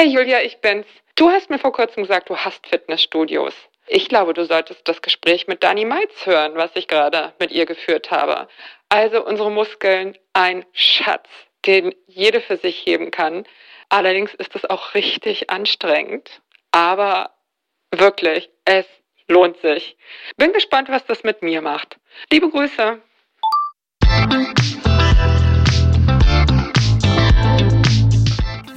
Hey Julia, ich bin's. Du hast mir vor kurzem gesagt, du hast Fitnessstudios. Ich glaube, du solltest das Gespräch mit Dani Meitz hören, was ich gerade mit ihr geführt habe. Also unsere Muskeln, ein Schatz, den jede für sich heben kann. Allerdings ist es auch richtig anstrengend. Aber wirklich, es lohnt sich. Bin gespannt, was das mit mir macht. Liebe Grüße.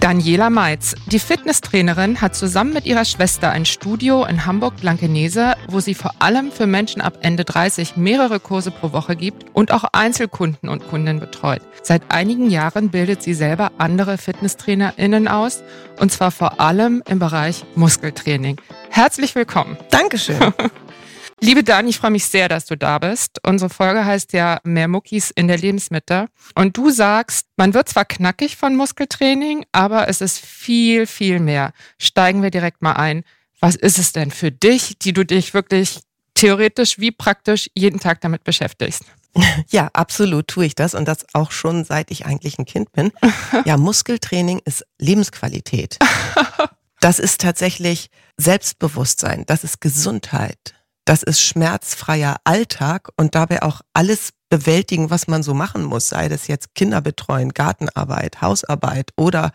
Daniela Meitz, die Fitnesstrainerin, hat zusammen mit ihrer Schwester ein Studio in Hamburg-Blankenese, wo sie vor allem für Menschen ab Ende 30 mehrere Kurse pro Woche gibt und auch Einzelkunden und Kundinnen betreut. Seit einigen Jahren bildet sie selber andere FitnesstrainerInnen aus und zwar vor allem im Bereich Muskeltraining. Herzlich willkommen. Dankeschön. Liebe Dani, ich freue mich sehr, dass du da bist. Unsere Folge heißt ja Mehr Muckis in der Lebensmitte. Und du sagst, man wird zwar knackig von Muskeltraining, aber es ist viel, viel mehr. Steigen wir direkt mal ein. Was ist es denn für dich, die du dich wirklich theoretisch wie praktisch jeden Tag damit beschäftigst? Ja, absolut tue ich das und das auch schon seit ich eigentlich ein Kind bin. Ja, Muskeltraining ist Lebensqualität. Das ist tatsächlich Selbstbewusstsein, das ist Gesundheit, das ist schmerzfreier Alltag und dabei auch alles bewältigen, was man so machen muss, sei das jetzt Kinder betreuen, Gartenarbeit, Hausarbeit oder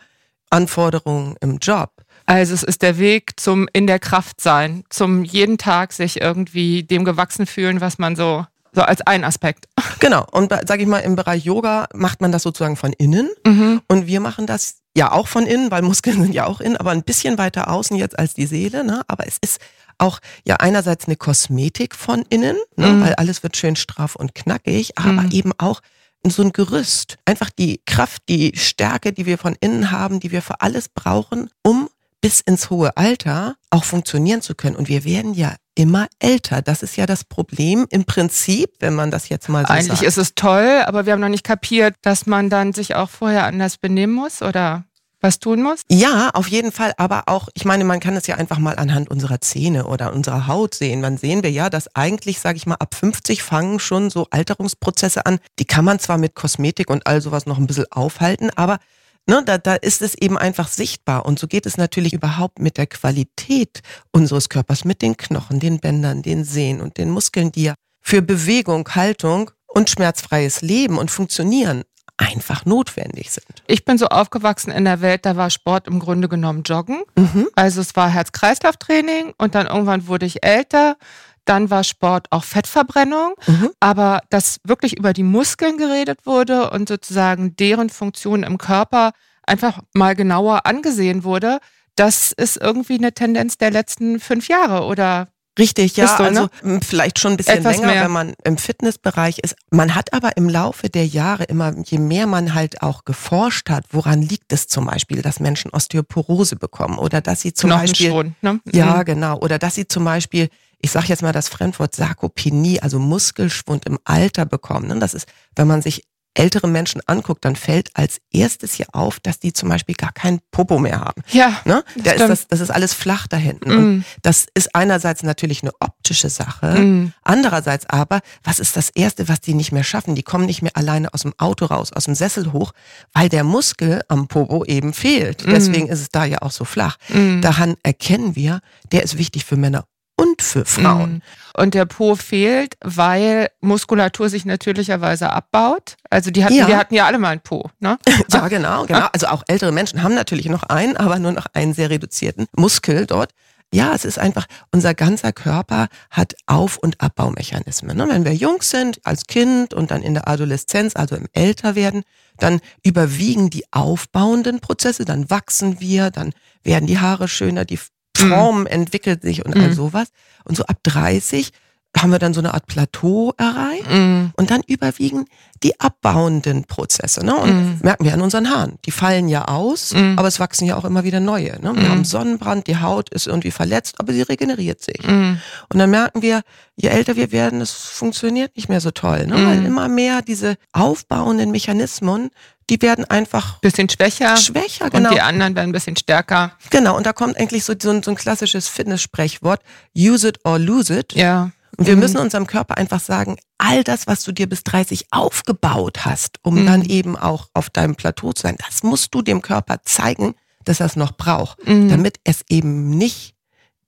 Anforderungen im Job. Also es ist der Weg zum in der Kraft sein, zum jeden Tag sich irgendwie dem gewachsen fühlen, was man so so als ein Aspekt. Genau. Und sage ich mal, im Bereich Yoga macht man das sozusagen von innen. Mhm. Und wir machen das ja auch von innen, weil Muskeln sind ja auch innen, aber ein bisschen weiter außen jetzt als die Seele. Ne? Aber es ist auch ja einerseits eine Kosmetik von innen, ne, Mhm. weil alles wird schön straff und knackig, aber Mhm. eben auch so ein Gerüst. Einfach die Kraft, die Stärke, die wir von innen haben, die wir für alles brauchen, um bis ins hohe Alter auch funktionieren zu können. Und wir werden ja immer älter. Das ist ja das Problem im Prinzip, wenn man das jetzt mal so Eigentlich sagt. ist es toll, aber wir haben noch nicht kapiert, dass man dann sich auch vorher anders benehmen muss oder was tun muss. Ja, auf jeden Fall. Aber auch, ich meine, man kann es ja einfach mal anhand unserer Zähne oder unserer Haut sehen. Dann sehen wir ja, dass eigentlich, sage ich mal, ab 50 fangen schon so Alterungsprozesse an. Die kann man zwar mit Kosmetik und all sowas noch ein bisschen aufhalten, aber ne, da, da ist es eben einfach sichtbar. Und so geht es natürlich überhaupt mit der Qualität unseres Körpers, mit den Knochen, den Bändern, den Sehnen und den Muskeln, die ja für Bewegung, Haltung und schmerzfreies Leben und Funktionieren einfach notwendig sind. Ich bin so aufgewachsen in der Welt, da war Sport im Grunde genommen Joggen. Mhm. Also es war Herz-Kreislauf-Training und dann irgendwann wurde ich älter. Dann war Sport auch Fettverbrennung. Mhm. Aber dass wirklich über die Muskeln geredet wurde und sozusagen deren Funktion im Körper einfach mal genauer angesehen wurde, das ist irgendwie eine Tendenz der letzten fünf Jahre oder Richtig, ja, so, ne? also m, vielleicht schon ein bisschen Etwas länger, mehr. wenn man im Fitnessbereich ist. Man hat aber im Laufe der Jahre immer, je mehr man halt auch geforscht hat, woran liegt es zum Beispiel, dass Menschen Osteoporose bekommen oder dass sie zum Beispiel, Knochenschwund. Ne? ja Mhm. genau, oder dass sie zum Beispiel, ich sage jetzt mal das Fremdwort Sarkopenie, also Muskelschwund im Alter bekommen. Ne? Das ist, wenn man sich ältere Menschen anguckt, dann fällt als erstes hier auf, dass die zum Beispiel gar keinen Popo mehr haben. Ja, Ne? Das Da ist das, das ist alles flach da hinten. Und Mhm. das ist einerseits natürlich eine optische Sache. Mhm. Andererseits aber, was ist das Erste, was die nicht mehr schaffen? Die kommen nicht mehr alleine aus dem Auto raus, aus dem Sessel hoch, weil der Muskel am Popo eben fehlt. Mhm. Deswegen ist es da ja auch so flach. Mhm. Daran erkennen wir, der ist wichtig für Männer und für Frauen. Mhm. Und der Po fehlt, weil Muskulatur sich natürlicherweise abbaut. Also die hatten, Ja. wir hatten ja alle mal einen Po, ne? Ja, genau, genau. Also auch ältere Menschen haben natürlich noch einen, aber nur noch einen sehr reduzierten Muskel dort. Ja, es ist einfach, unser ganzer Körper hat Auf- und Abbaumechanismen. ne? Wenn wir jung sind, als Kind und dann in der Adoleszenz, also im Älterwerden, dann überwiegen die aufbauenden Prozesse, dann wachsen wir, dann werden die Haare schöner, die Form entwickelt sich und all Mhm. sowas. Und so ab 30 haben wir dann so eine Art Plateau erreicht Mm. und dann überwiegen die abbauenden Prozesse. Ne? Und Mhm. merken wir an unseren Haaren. Die fallen ja aus, Mhm. aber es wachsen ja auch immer wieder neue. Ne? Wir Mhm. haben Sonnenbrand, die Haut ist irgendwie verletzt, aber sie regeneriert sich. Mm. Und dann merken wir, je älter wir werden, es funktioniert nicht mehr so toll. Ne? Mhm. Weil immer mehr diese aufbauenden Mechanismen, die werden einfach Bisschen schwächer. schwächer. Genau. Und die anderen werden ein bisschen stärker. genau. Und da kommt eigentlich so, so, ein, so ein klassisches Fitness-Sprechwort, use it or lose it. Ja. Und wir Mhm. müssen unserem Körper einfach sagen, all das, was du dir bis 30 aufgebaut hast, um Mhm. dann eben auch auf deinem Plateau zu sein, das musst du dem Körper zeigen, dass er es noch braucht, Mhm. damit es eben nicht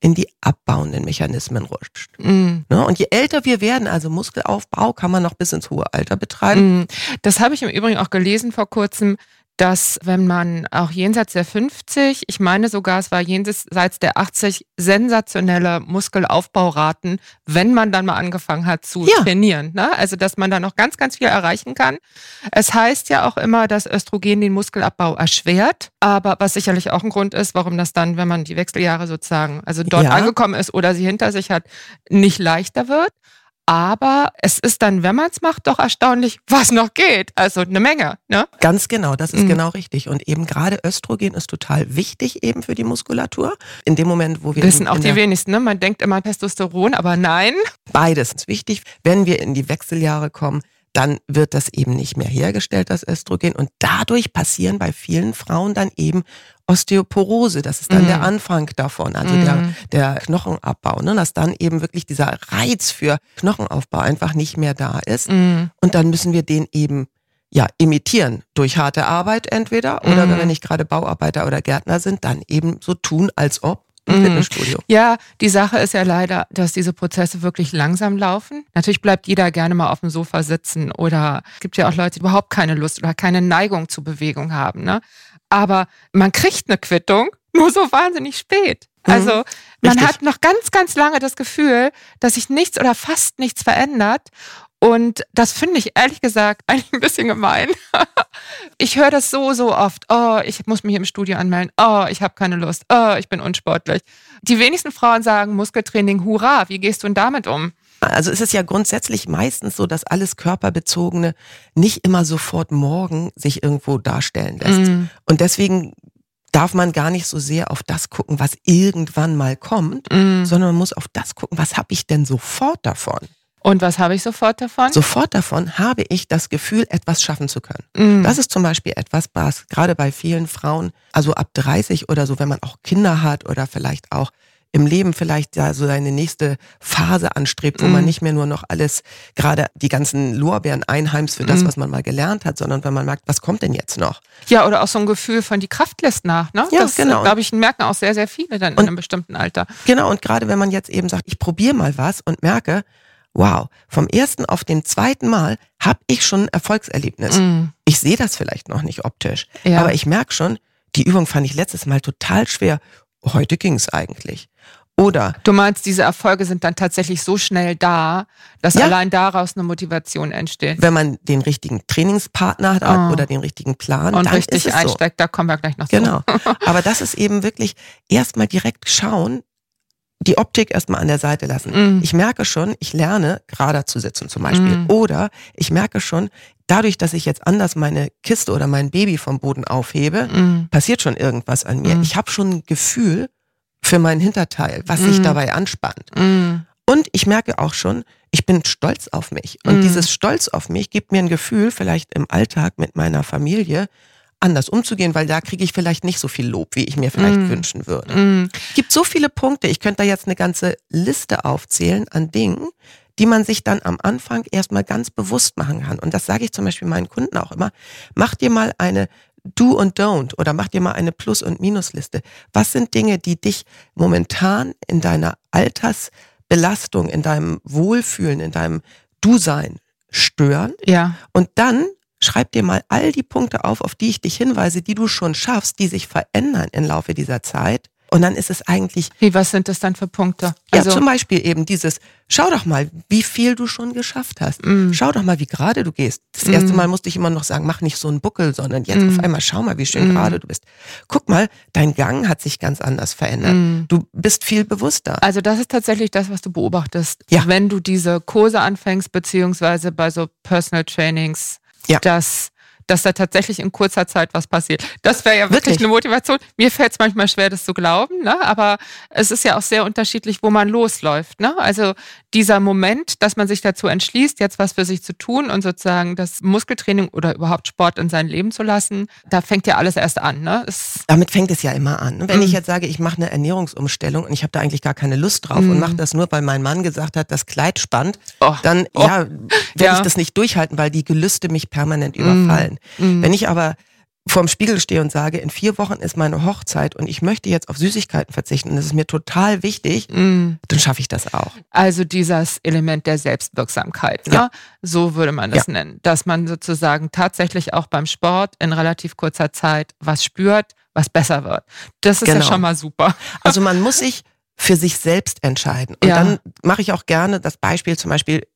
in die abbauenden Mechanismen rutscht. Mm. Ne? Und je älter wir werden, also Muskelaufbau kann man noch bis ins hohe Alter betreiben. Mm. Das habe ich im Übrigen auch gelesen vor kurzem, dass wenn man auch jenseits der 50, ich meine sogar, es war jenseits der 80 sensationelle Muskelaufbauraten, wenn man dann mal angefangen hat zu Ja. trainieren. Ne? Also, dass man da noch ganz, ganz viel erreichen kann. Es heißt ja auch immer, dass Östrogen den Muskelabbau erschwert, aber was sicherlich auch ein Grund ist, warum das dann, wenn man die Wechseljahre sozusagen, also dort Ja. angekommen ist oder sie hinter sich hat, nicht leichter wird. Aber es ist dann, wenn man es macht, doch erstaunlich, was noch geht. Also eine Menge. Ne? Ganz genau, das ist Mhm. genau richtig. Und eben gerade Östrogen ist total wichtig eben für die Muskulatur. In dem Moment, wo wir Wissen auch die wenigsten. Ne? Man denkt immer Testosteron, aber nein. Beides ist wichtig. Wenn wir in die Wechseljahre kommen, dann wird das eben nicht mehr hergestellt, das Östrogen. Und dadurch passieren bei vielen Frauen dann eben Osteoporose. Das ist dann Mhm. der Anfang davon, also Mhm. der, der Knochenabbau. Ne? Dass dann eben wirklich dieser Reiz für Knochenaufbau einfach nicht mehr da ist. Mm. Und dann müssen wir den eben ja, imitieren durch harte Arbeit entweder oder Mhm. wenn wir nicht gerade Bauarbeiter oder Gärtner sind, dann eben so tun, als ob im Mhm. Fitnessstudio. Ja, die Sache ist ja leider, dass diese Prozesse wirklich langsam laufen. Natürlich bleibt jeder gerne mal auf dem Sofa sitzen oder es gibt ja auch Leute, die überhaupt keine Lust oder keine Neigung zu Bewegung haben. Ne? Aber man kriegt eine Quittung nur so wahnsinnig spät. Mhm. Also man Richtig. hat noch ganz, ganz lange das Gefühl, dass sich nichts oder fast nichts verändert. Und das finde ich ehrlich gesagt eigentlich ein bisschen gemein. Ich höre das so, so oft. Oh, ich muss mich im Studio anmelden. Oh, ich habe keine Lust. Oh, ich bin unsportlich. Die wenigsten Frauen sagen Muskeltraining, hurra. Wie gehst du denn damit um? Also es ist ja grundsätzlich meistens so, dass alles Körperbezogene nicht immer sofort morgen sich irgendwo darstellen lässt. Mm. Und deswegen darf man gar nicht so sehr auf das gucken, was irgendwann mal kommt, Mm. sondern man muss auf das gucken, was habe ich denn sofort davon? Und was habe ich sofort davon? Sofort davon habe ich das Gefühl, etwas schaffen zu können. Mm. Das ist zum Beispiel etwas, was gerade bei vielen Frauen, also ab 30 oder so, wenn man auch Kinder hat oder vielleicht auch im Leben vielleicht ja so seine nächste Phase anstrebt, wo man Mhm. nicht mehr nur noch alles, gerade die ganzen Lorbeeren einheimst für das, Mhm. was man mal gelernt hat, sondern wenn man merkt, was kommt denn jetzt noch? Ja, oder auch so ein Gefühl von die Kraft lässt nach. Ne? Ja, das, genau. glaube ich, merken auch sehr, sehr viele dann in Und- einem bestimmten Alter. Genau, und gerade wenn man jetzt eben sagt, ich probiere mal was und merke, wow, vom ersten auf den zweiten Mal habe ich schon ein Erfolgserlebnis. Mm. Ich sehe das vielleicht noch nicht optisch, Ja. aber ich merke schon, die Übung fand ich letztes Mal total schwer. Heute ging es eigentlich. Oder Du meinst, diese Erfolge sind dann tatsächlich so schnell da, dass Ja. allein daraus eine Motivation entsteht. wenn man den richtigen Trainingspartner hat Oh. oder den richtigen Plan, Und dann richtig ist es so. einsteigt, da kommen wir gleich noch Genau. zu. Aber das ist eben wirklich erstmal direkt schauen, die Optik erstmal an der Seite lassen. Mm. Ich merke schon, ich lerne gerader zu sitzen zum Beispiel. Mm. Oder ich merke schon, dadurch, dass ich jetzt anders meine Kiste oder mein Baby vom Boden aufhebe, Mm. passiert schon irgendwas an mir. Mm. Ich habe schon ein Gefühl für mein Hinterteil, was sich Mm. dabei anspannt. Mm. Und ich merke auch schon, ich bin stolz auf mich. Und dieses Stolz auf mich gibt mir ein Gefühl, vielleicht im Alltag mit meiner Familie anders umzugehen, weil da kriege ich vielleicht nicht so viel Lob, wie ich mir vielleicht Mm. wünschen würde. Mm. Es gibt so viele Punkte, ich könnte da jetzt eine ganze Liste aufzählen an Dingen, die man sich dann am Anfang erstmal ganz bewusst machen kann. Und das sage ich zum Beispiel meinen Kunden auch immer. Mach dir mal eine Do und Don't oder mach dir mal eine Plus- und Minusliste. Was sind Dinge, die dich momentan in deiner Altersbelastung, in deinem Wohlfühlen, in deinem Du-Sein stören? Ja. Und dann schreib dir mal all die Punkte auf, auf die ich dich hinweise, die du schon schaffst, die sich verändern im Laufe dieser Zeit. Und dann ist es eigentlich. Wie, was sind das dann für Punkte? Ja, also, zum Beispiel eben dieses, schau doch mal, wie viel du schon geschafft hast. Mm. Schau doch mal, wie gerade du gehst. Das mm. erste Mal musste ich immer noch sagen, mach nicht so einen Buckel, sondern jetzt mm. auf einmal schau mal, wie schön gerade du bist. Guck mal, dein Gang hat sich ganz anders verändert. Du bist viel bewusster. Also das ist tatsächlich das, was du beobachtest. Ja. Wenn du diese Kurse anfängst, beziehungsweise bei so Personal Trainings, ja. dass dass da tatsächlich in kurzer Zeit was passiert. Das wäre ja wirklich, wirklich, eine Motivation. Mir fällt es manchmal schwer, das zu glauben, ne? aber es ist ja auch sehr unterschiedlich, wo man losläuft. Ne? Also dieser Moment, dass man sich dazu entschließt, jetzt was für sich zu tun und sozusagen das Muskeltraining oder überhaupt Sport in sein Leben zu lassen, da fängt ja alles erst an. Ne? Es Damit fängt es ja immer an. Wenn mm. ich jetzt sage, ich mache eine Ernährungsumstellung und ich habe da eigentlich gar keine Lust drauf mm. und mache das nur, weil mein Mann gesagt hat, das Kleid spannt, oh. dann oh. ja, werde ja. ich das nicht durchhalten, weil die Gelüste mich permanent mm. überfallen. Mhm. Wenn ich aber vorm Spiegel stehe und sage, in vier Wochen ist meine Hochzeit und ich möchte jetzt auf Süßigkeiten verzichten und das ist mir total wichtig, mm. dann schaffe ich das auch. Also dieses Element der Selbstwirksamkeit, ne? ja. so würde man das ja. nennen, dass man sozusagen tatsächlich auch beim Sport in relativ kurzer Zeit was spürt, was besser wird. Das ist genau. ja schon mal super. Also man muss sich für sich selbst entscheiden. Und ja. dann mache ich auch gerne das Beispiel zum Beispiel,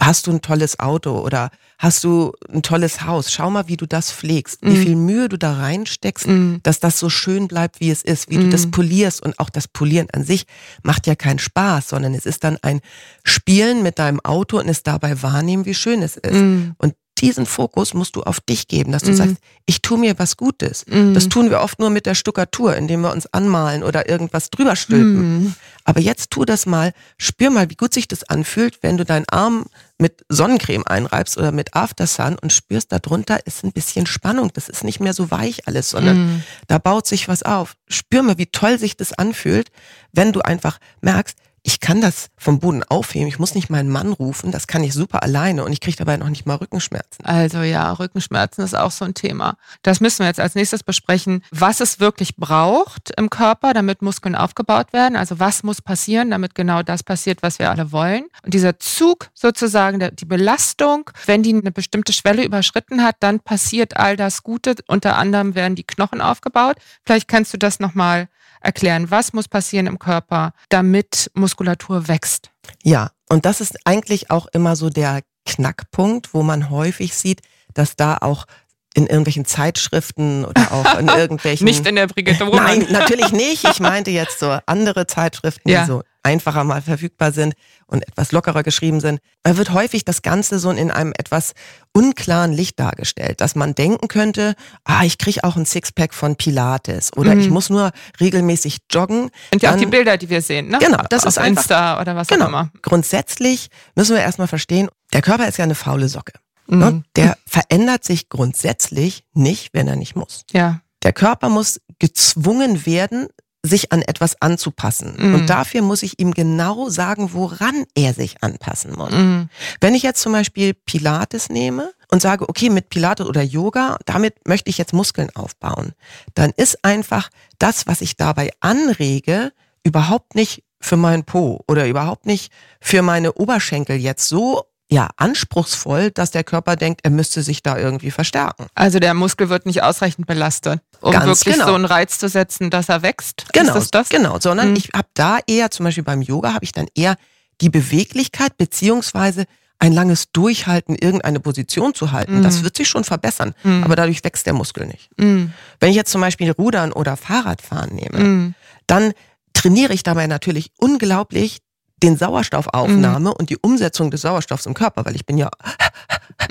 hast du ein tolles Auto oder hast du ein tolles Haus? Schau mal, wie du das pflegst, mm. wie viel Mühe du da reinsteckst, mm. dass das so schön bleibt, wie es ist, wie mm. du das mm. polierst. Und auch das Polieren an sich macht ja keinen Spaß, sondern es ist dann ein Spielen mit deinem Auto und es dabei wahrnehmen, wie schön es ist. Mm. Und diesen Fokus musst du auf dich geben, dass du mhm. sagst, ich tue mir was Gutes. Mhm. Das tun wir oft nur mit der Stuckatur, indem wir uns anmalen oder irgendwas drüber stülpen. Aber jetzt tu das mal, spür mal, wie gut sich das anfühlt, wenn du deinen Arm mit Sonnencreme einreibst oder mit Aftersun und spürst, darunter ist ein bisschen Spannung. Das ist nicht mehr so weich alles, sondern mhm. da baut sich was auf. Spür mal, wie toll sich das anfühlt, wenn du einfach merkst, ich kann das vom Boden aufheben, ich muss nicht meinen Mann rufen, das kann ich super alleine und ich kriege dabei noch nicht mal Rückenschmerzen. Also ja, Rückenschmerzen ist auch so ein Thema. Das müssen wir jetzt als nächstes besprechen, was es wirklich braucht im Körper, damit Muskeln aufgebaut werden. Also was muss passieren, damit genau das passiert, was wir alle wollen. Und dieser Zug sozusagen, die Belastung, wenn die eine bestimmte Schwelle überschritten hat, dann passiert all das Gute. Unter anderem werden die Knochen aufgebaut. Vielleicht kannst du das nochmal erklären, was muss passieren im Körper, damit Muskulatur wächst. Ja, und das ist eigentlich auch immer so der Knackpunkt, wo man häufig sieht, dass da auch in irgendwelchen Zeitschriften oder auch in irgendwelchen. nicht in der Brigitte Roman. Nein, natürlich nicht. Ich meinte jetzt so andere Zeitschriften, ja. die so einfacher mal verfügbar sind und etwas lockerer geschrieben sind. Da wird häufig das Ganze so in einem etwas unklaren Licht dargestellt, dass man denken könnte, ah, ich kriege auch ein Sixpack von Pilates oder mhm. ich muss nur regelmäßig joggen. Und ja auch die Bilder, die wir sehen, ne? Genau, das Auf ist einfach, Insta oder was genau. auch immer. Grundsätzlich müssen wir erstmal verstehen, der Körper ist ja eine faule Socke. Ne? Mhm. Der verändert sich grundsätzlich nicht, wenn er nicht muss. Ja. Der Körper muss gezwungen werden, sich an etwas anzupassen. Mhm. Und dafür muss ich ihm genau sagen, woran er sich anpassen muss. Mhm. Wenn ich jetzt zum Beispiel Pilates nehme und sage, okay, mit Pilates oder Yoga, damit möchte ich jetzt Muskeln aufbauen, dann ist einfach das, was ich dabei anrege, überhaupt nicht für meinen Po oder überhaupt nicht für meine Oberschenkel jetzt so ja, anspruchsvoll, dass der Körper denkt, er müsste sich da irgendwie verstärken. Also der Muskel wird nicht ausreichend belastet, um Ganz wirklich genau. so einen Reiz zu setzen, dass er wächst. Genau, das das? genau. Sondern mhm. ich habe da eher, zum Beispiel beim Yoga, habe ich dann eher die Beweglichkeit beziehungsweise ein langes Durchhalten, irgendeine Position zu halten. Mhm. Das wird sich schon verbessern, mhm. aber dadurch wächst der Muskel nicht. Mhm. Wenn ich jetzt zum Beispiel Rudern oder Fahrradfahren nehme, dann trainiere ich dabei natürlich unglaublich den Sauerstoffaufnahme mhm. und die Umsetzung des Sauerstoffs im Körper, weil ich bin ja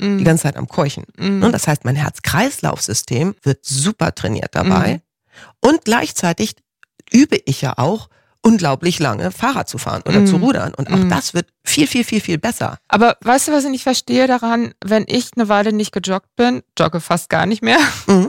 mhm. die ganze Zeit am Keuchen. Mhm. Und das heißt, mein Herz-Kreislauf-System wird super trainiert dabei. Mhm. Und gleichzeitig übe ich ja auch unglaublich lange Fahrrad zu fahren oder zu mhm. rudern. Und auch mhm. das wird viel, viel, viel, viel besser. Aber weißt du, was ich nicht verstehe daran, wenn ich eine Weile nicht gejoggt bin, jogge fast gar nicht mehr,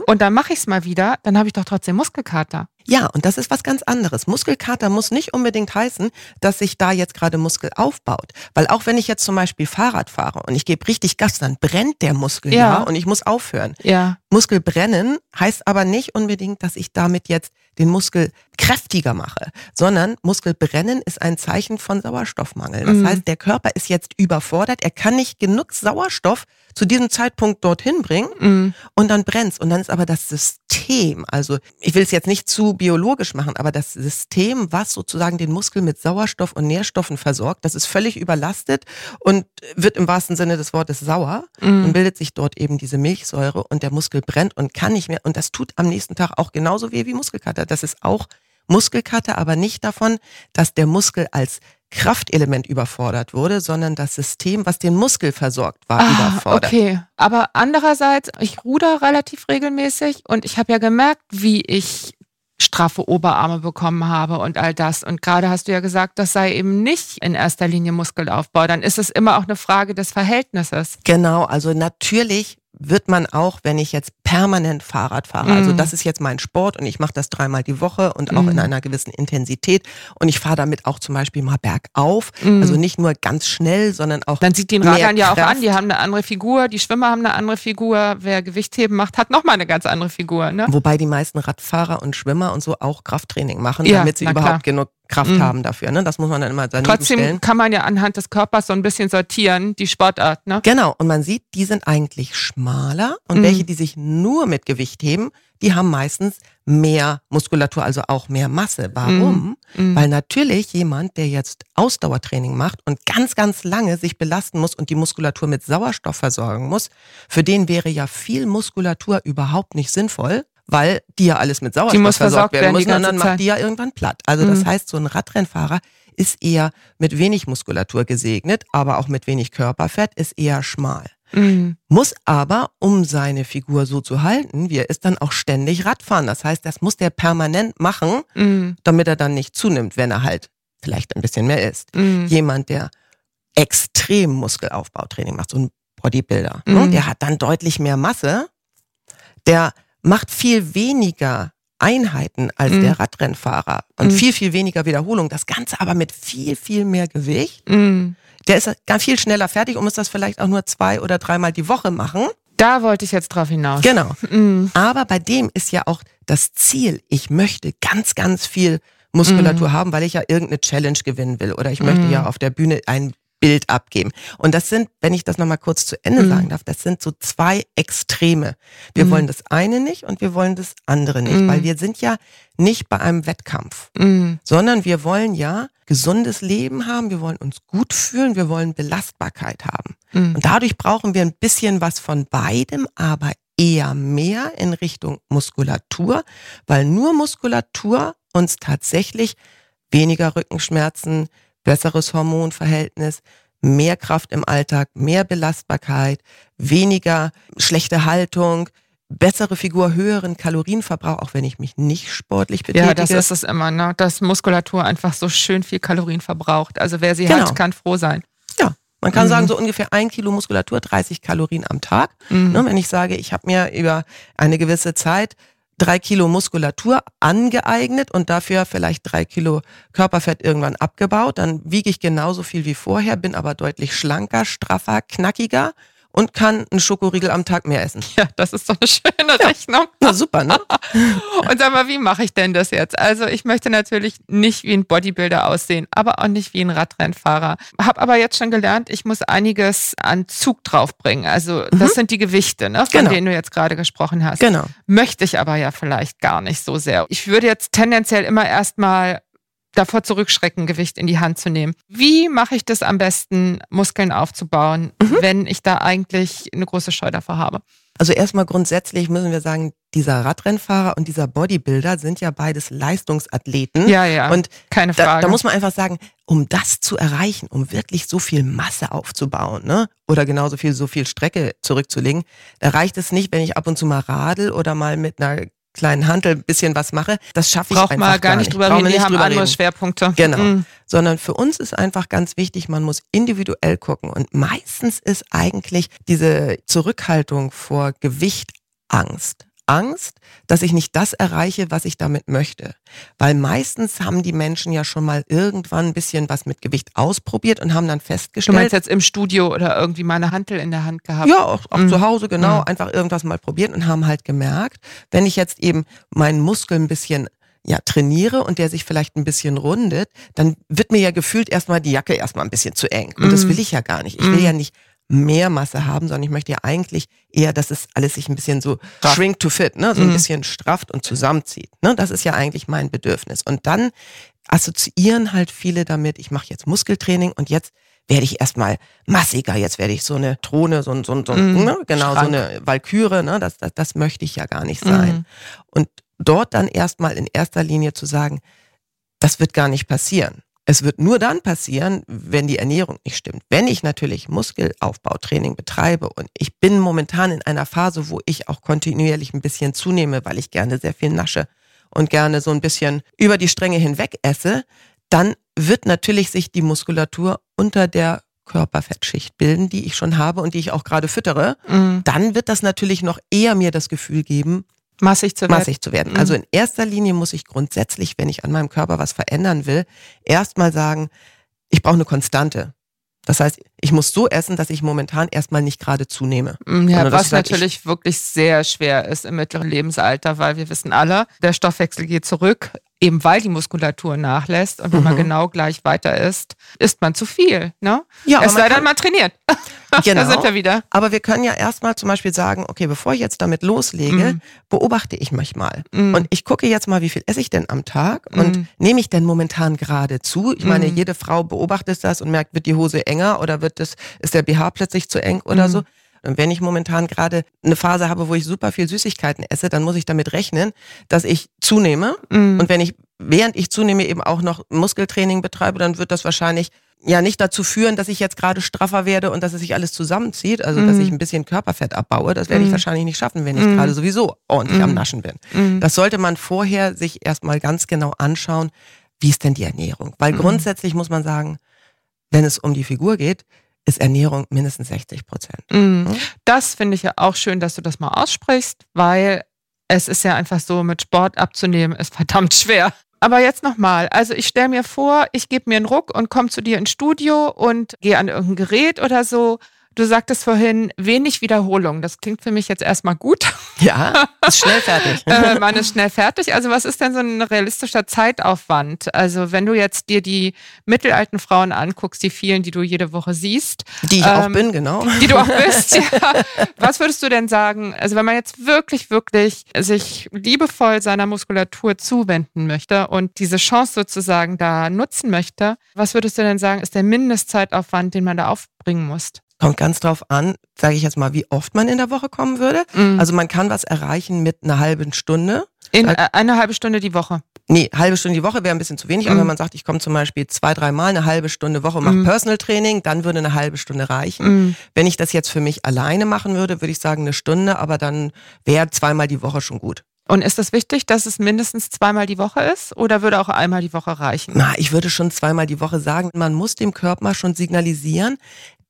und dann mache ich es mal wieder, dann habe ich doch trotzdem Muskelkater. Ja, und das ist was ganz anderes. Muskelkater muss nicht unbedingt heißen, dass sich da jetzt gerade Muskel aufbaut. Weil auch wenn ich jetzt zum Beispiel Fahrrad fahre und ich gebe richtig Gas, dann brennt der Muskel ja, ja und ich muss aufhören. Ja. Muskel brennen heißt aber nicht unbedingt, dass ich damit jetzt den Muskel kräftiger mache, sondern Muskelbrennen ist ein Zeichen von Sauerstoffmangel. Das mhm. heißt, der Körper ist jetzt überfordert, er kann nicht genug Sauerstoff zu diesem Zeitpunkt dorthin bringen Mhm. und dann brennt's. Und dann ist aber das System, also ich will es jetzt nicht zu biologisch machen, aber das System, was sozusagen den Muskel mit Sauerstoff und Nährstoffen versorgt, das ist völlig überlastet und wird im wahrsten Sinne des Wortes sauer. Mhm. Dann bildet sich dort eben diese Milchsäure und der Muskel brennt und kann nicht mehr. Und das tut am nächsten Tag auch genauso weh wie Muskelkater. Das ist auch Muskelkater, aber nicht davon, dass der Muskel als Kraftelement überfordert wurde, sondern das System, was den Muskel versorgt, war Ah, überfordert. okay. Aber andererseits, ich ruder relativ regelmäßig und ich habe ja gemerkt, wie ich straffe Oberarme bekommen habe und all das. Und gerade hast du ja gesagt, das sei eben nicht in erster Linie Muskelaufbau. Dann ist es immer auch eine Frage des Verhältnisses. Genau, also natürlich wird man auch, wenn ich jetzt permanent Fahrrad fahre, also Mhm. das ist jetzt mein Sport und ich mache das dreimal die Woche und auch Mhm. in einer gewissen Intensität und ich fahre damit auch zum Beispiel mal bergauf, Mhm. also nicht nur ganz schnell, sondern auch Dann sieht den Radlern ja auch an, die haben eine andere Figur, die Schwimmer haben eine andere Figur, wer Gewichtheben macht, hat nochmal eine ganz andere Figur. Ne? Wobei die meisten Radfahrer und Schwimmer und so auch Krafttraining machen, Ja, damit sie überhaupt klar. genug Kraft Mhm. haben dafür. Ne? Das muss man dann immer daneben Trotzdem stellen. kann man ja anhand des Körpers so ein bisschen sortieren, die Sportart. Ne? Genau, und man sieht, die sind eigentlich schmaler und Mhm. welche, die sich nur mit Gewicht heben, die haben meistens mehr Muskulatur, also auch mehr Masse. Warum? Mhm. Weil natürlich jemand, der jetzt Ausdauertraining macht und ganz, ganz lange sich belasten muss und die Muskulatur mit Sauerstoff versorgen muss, für den wäre ja viel Muskulatur überhaupt nicht sinnvoll, weil die ja alles mit Sauerstoff muss versorgt versorgt werden werden müssen und dann ganze macht Zeit. die ja irgendwann platt. Also das Mhm. heißt, so ein Radrennfahrer ist eher mit wenig Muskulatur gesegnet, aber auch mit wenig Körperfett, ist eher schmal. Mhm. Muss aber, um seine Figur so zu halten, wie er ist, dann auch ständig Radfahren. Das heißt, das muss der permanent machen, Mhm. damit er dann nicht zunimmt, wenn er halt vielleicht ein bisschen mehr isst. Mhm. Jemand, der extrem Muskelaufbautraining macht, so ein Bodybuilder, Mhm. ne, der hat dann deutlich mehr Masse, der macht viel weniger Einheiten als Mhm. der Radrennfahrer und Mhm. viel, viel weniger Wiederholung. Das Ganze aber mit viel, viel mehr Gewicht. Mhm. Der ist ganz viel schneller fertig und muss das vielleicht auch nur zwei oder dreimal die Woche machen. Da wollte ich jetzt drauf hinaus. Genau. Mhm. Aber bei dem ist ja auch das Ziel, ich möchte ganz, ganz viel Muskulatur haben, weil ich ja irgendeine Challenge gewinnen will oder ich möchte Mhm. ja auf der Bühne ein Bild abgeben. Und das sind, wenn ich das nochmal kurz zu Ende Mhm. sagen darf, das sind so zwei Extreme. Wir Mhm. wollen das eine nicht und wir wollen das andere nicht, Mhm. weil wir sind ja nicht bei einem Wettkampf, Mhm. sondern wir wollen ja gesundes Leben haben, wir wollen uns gut fühlen, wir wollen Belastbarkeit haben. Mhm. Und dadurch brauchen wir ein bisschen was von beidem, aber eher mehr in Richtung Muskulatur, weil nur Muskulatur uns tatsächlich weniger Rückenschmerzen, besseres Hormonverhältnis, mehr Kraft im Alltag, mehr Belastbarkeit, weniger schlechte Haltung, bessere Figur, höheren Kalorienverbrauch, auch wenn ich mich nicht sportlich betätige. Ja, das ist es immer, ne? dass Muskulatur einfach so schön viel Kalorien verbraucht. Also wer sie Genau. hat, kann froh sein. Ja, man kann Mhm. sagen, so ungefähr ein Kilo Muskulatur, 30 Kalorien am Tag. Mhm. Ne, wenn ich sage, ich habe mir über eine gewisse Zeit drei Kilo Muskulatur angeeignet und dafür vielleicht drei Kilo Körperfett irgendwann abgebaut, dann wiege ich genauso viel wie vorher, bin aber deutlich schlanker, straffer, knackiger und kann einen Schokoriegel am Tag mehr essen. Ja, das ist doch eine schöne Rechnung. Na super, ne? Und sag mal, wie mache ich denn das jetzt? Also ich möchte natürlich nicht wie ein Bodybuilder aussehen, aber auch nicht wie ein Radrennfahrer. Hab aber jetzt schon gelernt, ich muss einiges an Zug draufbringen. Also das sind die Gewichte, ne, von Genau. denen du jetzt gerade gesprochen hast. Genau. Möchte ich aber ja vielleicht gar nicht so sehr. Ich würde jetzt tendenziell immer erstmal davor zurückschrecken, Gewicht in die Hand zu nehmen. Wie mache ich das am besten, Muskeln aufzubauen, Mhm. wenn ich da eigentlich eine große Scheu davor habe? Also erstmal grundsätzlich müssen wir sagen, dieser Radrennfahrer und dieser Bodybuilder sind ja beides Leistungsathleten. Ja, ja, Und keine Da, Frage. da muss man einfach sagen, um das zu erreichen, um wirklich so viel Masse aufzubauen, ne? Oder genauso viel, so viel Strecke zurückzulegen, da reicht es nicht, wenn ich ab und zu mal radel oder mal mit einer kleinen Hantel ein bisschen was mache. Das schaffe ich Braucht einfach man gar nicht drüber Brauchen reden, wir haben drüber andere reden. Schwerpunkte. Genau. Mm. Sondern für uns ist einfach ganz wichtig, man muss individuell gucken. Und meistens ist eigentlich diese Zurückhaltung vor Gewicht Angst. Angst, dass ich nicht das erreiche, was ich damit möchte. Weil meistens haben die Menschen ja schon mal irgendwann ein bisschen was mit Gewicht ausprobiert und haben dann Du festgestellt, meinst jetzt im Studio oder irgendwie mal eine Hantel in der Hand gehabt? ja, auch, auch Mhm. zu Hause, genau, Mhm. einfach irgendwas mal probiert und haben halt gemerkt, wenn ich jetzt eben meinen Muskel ein bisschen ja trainiere und der sich vielleicht ein bisschen rundet, dann wird mir ja gefühlt erstmal die Jacke erstmal ein bisschen zu eng. Und das Mhm. will ich ja gar nicht. Ich will Mhm. ja nicht mehr Masse haben, sondern ich möchte ja eigentlich eher, dass es alles sich ein bisschen so Straff. shrink to fit, ne? so ein Mhm. bisschen strafft und zusammenzieht. Ne? Das ist ja eigentlich mein Bedürfnis. Und dann assoziieren halt viele damit, ich mache jetzt Muskeltraining und jetzt werde ich erstmal massiger, jetzt werde ich so eine Throne, so ein, so ein, so ein Mhm. ne? genau, Schrank. so eine Walküre, ne? das, das, das möchte ich ja gar nicht sein. Mhm. Und dort dann erstmal in erster Linie zu sagen, das wird gar nicht passieren. Es wird nur dann passieren, wenn die Ernährung nicht stimmt. Wenn ich natürlich Muskelaufbautraining betreibe und ich bin momentan in einer Phase, wo ich auch kontinuierlich ein bisschen zunehme, weil ich gerne sehr viel nasche und gerne so ein bisschen über die Stränge hinweg esse, dann wird natürlich sich die Muskulatur unter der Körperfettschicht bilden, die ich schon habe und die ich auch gerade füttere. Mhm. Dann wird das natürlich noch eher mir das Gefühl geben, Massig zu werden. massig zu werden. Mhm. Also in erster Linie muss ich grundsätzlich, wenn ich an meinem Körper was verändern will, erstmal sagen, ich brauche eine Konstante. Das heißt, ich muss so essen, dass ich momentan erstmal nicht gerade zunehme. Mm, Ja, das was halt natürlich wirklich sehr schwer ist im mittleren Lebensalter, weil wir wissen alle, der Stoffwechsel geht zurück, eben weil die Muskulatur nachlässt. Und wenn man Mhm. genau gleich weiter isst, isst man zu viel. Ne? Ja, es sei denn, man trainiert. Genau. da sind wir wieder. Aber wir können ja erstmal zum Beispiel sagen, okay, bevor ich jetzt damit loslege, Mhm. beobachte ich mich mal. Mm. Und ich gucke jetzt mal, wie viel esse ich denn am Tag und Mhm. nehme ich denn momentan gerade zu? Ich meine, Mhm. jede Frau beobachtet das und merkt, wird die Hose enger oder wird das, ist der BH plötzlich zu eng oder Mhm. so? Und wenn ich momentan gerade eine Phase habe, wo ich super viel Süßigkeiten esse, dann muss ich damit rechnen, dass ich zunehme. Mm. Und wenn ich, während ich zunehme, eben auch noch Muskeltraining betreibe, dann wird das wahrscheinlich ja nicht dazu führen, dass ich jetzt gerade straffer werde und dass es sich alles zusammenzieht, also dass Mhm. ich ein bisschen Körperfett abbaue. Das werde ich Mhm. wahrscheinlich nicht schaffen, wenn ich Mhm. gerade sowieso ordentlich am Mhm. Naschen bin. Mm. Das sollte man vorher sich erstmal ganz genau anschauen, wie ist denn die Ernährung? Weil Mhm. grundsätzlich muss man sagen, wenn es um die Figur geht, ist Ernährung mindestens 60 Prozent. Mm. Das finde ich ja auch schön, dass du das mal aussprichst, weil es ist ja einfach so, mit Sport abzunehmen ist verdammt schwer. Aber jetzt nochmal, also ich stelle mir vor, ich gebe mir einen Ruck und komme zu dir ins Studio und gehe an irgendein Gerät oder so. Du sagtest vorhin, wenig Wiederholung. Das klingt für mich jetzt erstmal gut. Ja, ist schnell fertig. äh, man ist schnell fertig. Also was ist denn so ein realistischer Zeitaufwand? Also wenn du jetzt dir die mittelalten Frauen anguckst, die vielen, die du jede Woche siehst, Die ich auch ähm, bin, genau. die du auch bist. Ja. Was würdest du denn sagen, also wenn man jetzt wirklich, wirklich sich liebevoll seiner Muskulatur zuwenden möchte und diese Chance sozusagen da nutzen möchte, was würdest du denn sagen, ist der Mindestzeitaufwand, den man da aufbringen muss? Kommt ganz drauf an, sage ich jetzt mal, wie oft man in der Woche kommen würde. Also Also man kann was erreichen mit einer halben Stunde. in äh, eine halbe Stunde die Woche. Nee, halbe Stunde die Woche wäre ein bisschen zu wenig, aber Mhm. wenn man sagt, ich komme zum Beispiel zwei, dreimal eine halbe Stunde Woche, mache Mhm. Personal Training, dann würde eine halbe Stunde reichen. Mm. Wenn ich das jetzt für mich alleine machen würde, würde ich sagen eine Stunde, aber dann wäre zweimal die Woche schon gut. Und ist das wichtig, dass es mindestens zweimal die Woche ist oder würde auch einmal die Woche reichen? Na, ich würde schon zweimal die Woche sagen, man muss dem Körper schon signalisieren,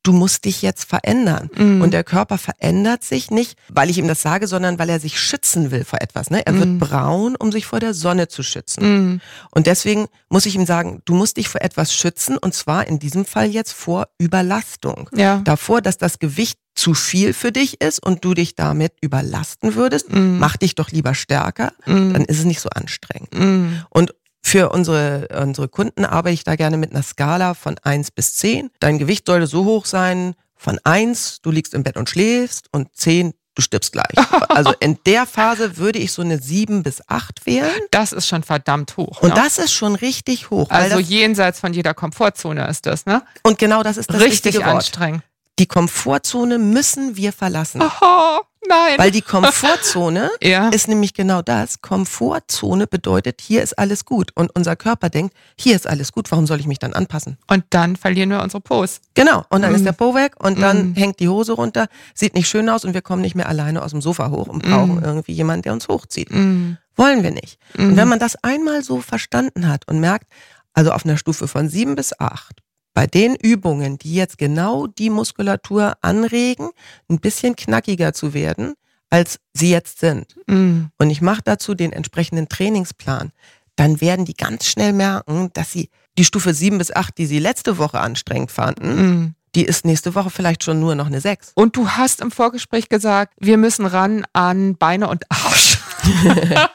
du musst dich jetzt verändern. Mm. Und der Körper verändert sich nicht, weil ich ihm das sage, sondern weil er sich schützen will vor etwas. Ne? Er Mm. wird braun, um sich vor der Sonne zu schützen. Mm. Und deswegen muss ich ihm sagen, du musst dich vor etwas schützen und zwar in diesem Fall jetzt vor Überlastung. Ja. Davor, dass das Gewicht zu viel für dich ist und du dich damit überlasten würdest, Mm. mach dich doch lieber stärker, Mm. dann ist es nicht so anstrengend. Mm. Und für unsere, unsere Kunden arbeite ich da gerne mit einer Skala von 1 bis 10. Dein Gewicht sollte so hoch sein, von 1, du liegst im Bett und schläfst und 10, du stirbst gleich. Also in der Phase würde ich so eine 7 bis 8 wählen. Das ist schon verdammt hoch. Und ne? das ist schon richtig hoch. also jenseits von jeder Komfortzone ist das, ne? und genau das ist das Richtig richtige Wort. anstrengend. Die Komfortzone müssen wir verlassen. Oh, nein. Weil die Komfortzone ja. ist nämlich genau das. Komfortzone bedeutet, hier ist alles gut. Und unser Körper denkt, hier ist alles gut, warum soll ich mich dann anpassen? Und dann verlieren wir unsere Pose. Genau. Und dann Mm. ist der Po weg und dann Mm. hängt die Hose runter, sieht nicht schön aus und wir kommen nicht mehr alleine aus dem Sofa hoch und brauchen Mm. irgendwie jemanden, der uns hochzieht. Mm. Wollen wir nicht. Und Mhm. wenn man das einmal so verstanden hat und merkt, also auf einer Stufe von sieben bis acht, bei den Übungen, die jetzt genau die Muskulatur anregen, ein bisschen knackiger zu werden, als sie jetzt sind. Mm. Und ich mache dazu den entsprechenden Trainingsplan, dann werden die ganz schnell merken, dass sie die Stufe sieben bis acht, die sie letzte Woche anstrengend fanden, Mm. die ist nächste Woche vielleicht schon nur noch eine sechs. Und du hast im Vorgespräch gesagt, wir müssen ran an Beine und Arsch.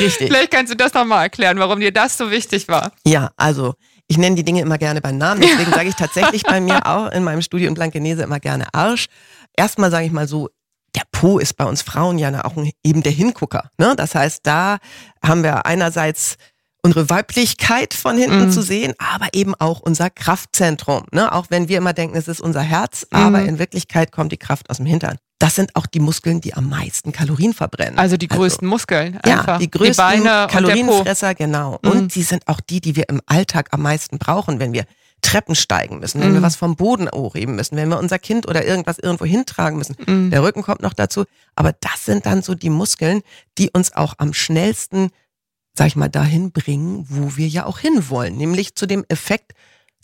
Richtig. Vielleicht kannst du das nochmal erklären, warum dir das so wichtig war. Ja, also ich nenne die Dinge immer gerne beim Namen, deswegen sage ich tatsächlich bei mir auch in meinem Studio in Blankenese immer gerne Arsch. Erstmal sage ich mal so, der Po ist bei uns Frauen ja auch eben der Hingucker. Ne? Das heißt, da haben wir einerseits unsere Weiblichkeit von hinten mm. zu sehen, aber eben auch unser Kraftzentrum. Ne? Auch wenn wir immer denken, es ist unser Herz, mm. aber in Wirklichkeit kommt die Kraft aus dem Hintern. Das sind auch die Muskeln, die am meisten Kalorien verbrennen. Also die größten also, Muskeln. Einfach. Ja, die größten die Beine Kalorienfresser, genau. Mm. Und die sind auch die, die wir im Alltag am meisten brauchen, wenn wir Treppen steigen müssen, wenn wir was vom Boden hochheben müssen, wenn wir unser Kind oder irgendwas irgendwo hintragen müssen. Der Rücken kommt noch dazu. Aber das sind dann so die Muskeln, die uns auch am schnellsten sag ich mal, dahin bringen, wo wir ja auch hinwollen, nämlich zu dem Effekt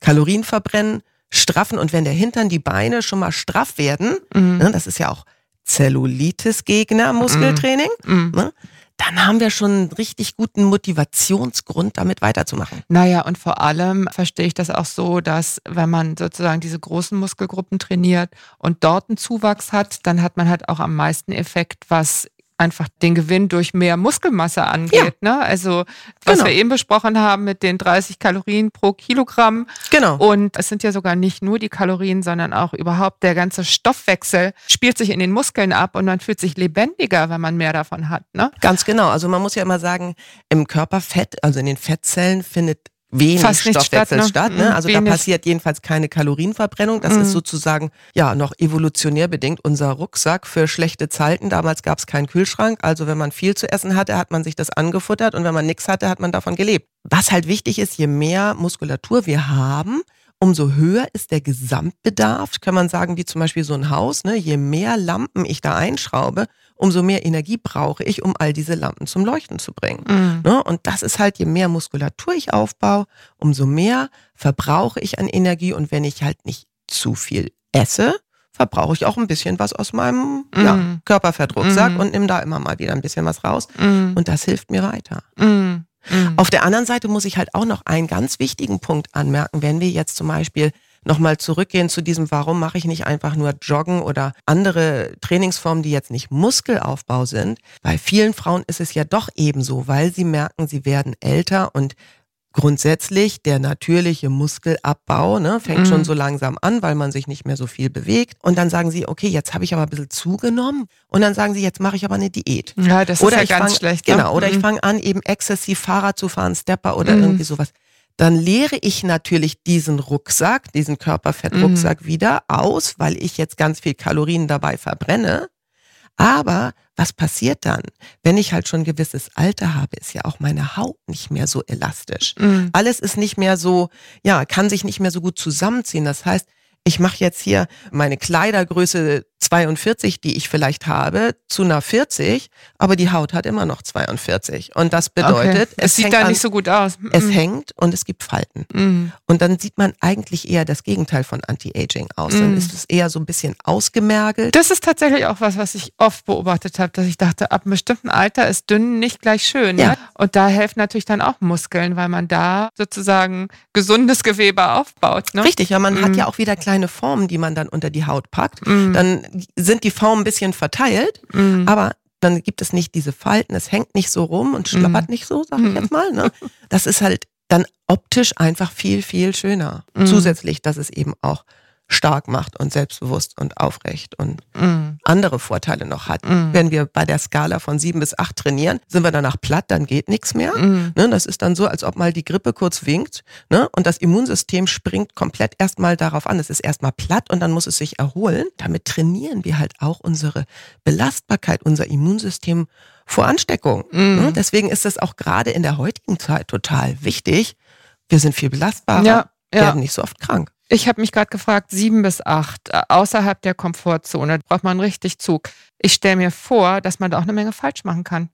Kalorien verbrennen, straffen und wenn der Hintern, die Beine schon mal straff werden, mhm. ne, das ist ja auch Zellulitis-Gegner, Muskeltraining, mhm. mhm. ne, dann haben wir schon einen richtig guten Motivationsgrund, damit weiterzumachen. Naja, und vor allem verstehe ich das auch so, dass wenn man sozusagen diese großen Muskelgruppen trainiert und dort einen Zuwachs hat, dann hat man halt auch am meisten Effekt, was einfach den Gewinn durch mehr Muskelmasse angeht. Ja. Ne? Also was genau. wir eben besprochen haben mit den 30 Kalorien pro Kilogramm. Genau. Und es sind ja sogar nicht nur die Kalorien, sondern auch überhaupt der ganze Stoffwechsel spielt sich in den Muskeln ab und man fühlt sich lebendiger, wenn man mehr davon hat. Ne? Ganz genau. Also man muss ja immer sagen, im Körperfett, also in den Fettzellen findet wenig Fast Stoffwechsel statt. Ne? statt ne? Also wenig. da passiert jedenfalls keine Kalorienverbrennung. Das mhm. ist sozusagen ja noch evolutionär bedingt unser Rucksack für schlechte Zeiten. Damals gab es keinen Kühlschrank. Also wenn man viel zu essen hatte, hat man sich das angefuttert und wenn man nichts hatte, hat man davon gelebt. Was halt wichtig ist, je mehr Muskulatur wir haben, umso höher ist der Gesamtbedarf, kann man sagen, wie zum Beispiel so ein Haus. Ne? Je mehr Lampen ich da einschraube, umso mehr Energie brauche ich, um all diese Lampen zum Leuchten zu bringen. Mhm. Ne? Und das ist halt, je mehr Muskulatur ich aufbaue, umso mehr verbrauche ich an Energie. Und wenn ich halt nicht zu viel esse, verbrauche ich auch ein bisschen was aus meinem mhm. ja, Körperfettrucksack mhm. und nehme da immer mal wieder ein bisschen was raus. Mhm. Und das hilft mir weiter. Mhm. Mhm. Auf der anderen Seite muss ich halt auch noch einen ganz wichtigen Punkt anmerken, wenn wir jetzt zum Beispiel nochmal zurückgehen zu diesem, warum mache ich nicht einfach nur Joggen oder andere Trainingsformen, die jetzt nicht Muskelaufbau sind. Bei vielen Frauen ist es ja doch ebenso, weil sie merken, sie werden älter und grundsätzlich der natürliche Muskelabbau ne, fängt mhm. schon so langsam an, weil man sich nicht mehr so viel bewegt. Und dann sagen sie, okay, jetzt habe ich aber ein bisschen zugenommen. Und dann sagen sie, jetzt mache ich aber eine Diät. Ja, das oder ist ja ganz fang, schlecht. Genau, oder mhm. ich fange an, eben exzessiv Fahrrad zu fahren, Stepper oder mhm. irgendwie sowas dann leere ich natürlich diesen Rucksack, diesen Körperfettrucksack mhm. wieder aus, weil ich jetzt ganz viel Kalorien dabei verbrenne. Aber was passiert dann? Wenn ich halt schon ein gewisses Alter habe, ist ja auch meine Haut nicht mehr so elastisch. Mhm. Alles ist nicht mehr so, ja, kann sich nicht mehr so gut zusammenziehen. Das heißt, ich mache jetzt hier meine Kleidergröße 42, die ich vielleicht habe, zu einer 40, aber die Haut hat immer noch 42. Und das bedeutet, okay. es, es sieht da nicht so gut aus. Es mhm. hängt und es gibt Falten. Mhm. Und dann sieht man eigentlich eher das Gegenteil von Anti-Aging aus. Mhm. Dann ist es eher so ein bisschen ausgemergelt. Das ist tatsächlich auch was, was ich oft beobachtet habe, dass ich dachte, ab einem bestimmten Alter ist dünn nicht gleich schön. Ja. Ne? Und da helfen natürlich dann auch Muskeln, weil man da sozusagen gesundes Gewebe aufbaut. Ne? Richtig, ja, man hat mhm. ja auch wieder kleine Formen, die man dann unter die Haut packt. Mhm. Dann sind die Formen ein bisschen verteilt, mhm. aber dann gibt es nicht diese Falten, es hängt nicht so rum und schlappert mhm. nicht so, sag ich jetzt mal. Ne? Das ist halt dann optisch einfach viel, viel schöner. Mhm. Zusätzlich, dass es eben auch stark macht und selbstbewusst und aufrecht und mm. andere Vorteile noch hat. Mm. Wenn wir bei der Skala von sieben bis acht trainieren, sind wir danach platt, dann geht nichts mehr. Mm. Ne, das ist dann so, als ob mal die Grippe kurz winkt ne, und das Immunsystem springt komplett erstmal darauf an. Es ist erstmal platt und dann muss es sich erholen. Damit trainieren wir halt auch unsere Belastbarkeit, unser Immunsystem vor Ansteckung. Ne? Deswegen ist es auch gerade in der heutigen Zeit total wichtig. Wir sind viel belastbarer, ja, ja. werden nicht so oft krank. Ich habe mich gerade gefragt, sieben bis acht, äh, außerhalb der Komfortzone, braucht man richtig Zug. Ich stelle mir vor, dass man da auch eine Menge falsch machen kann.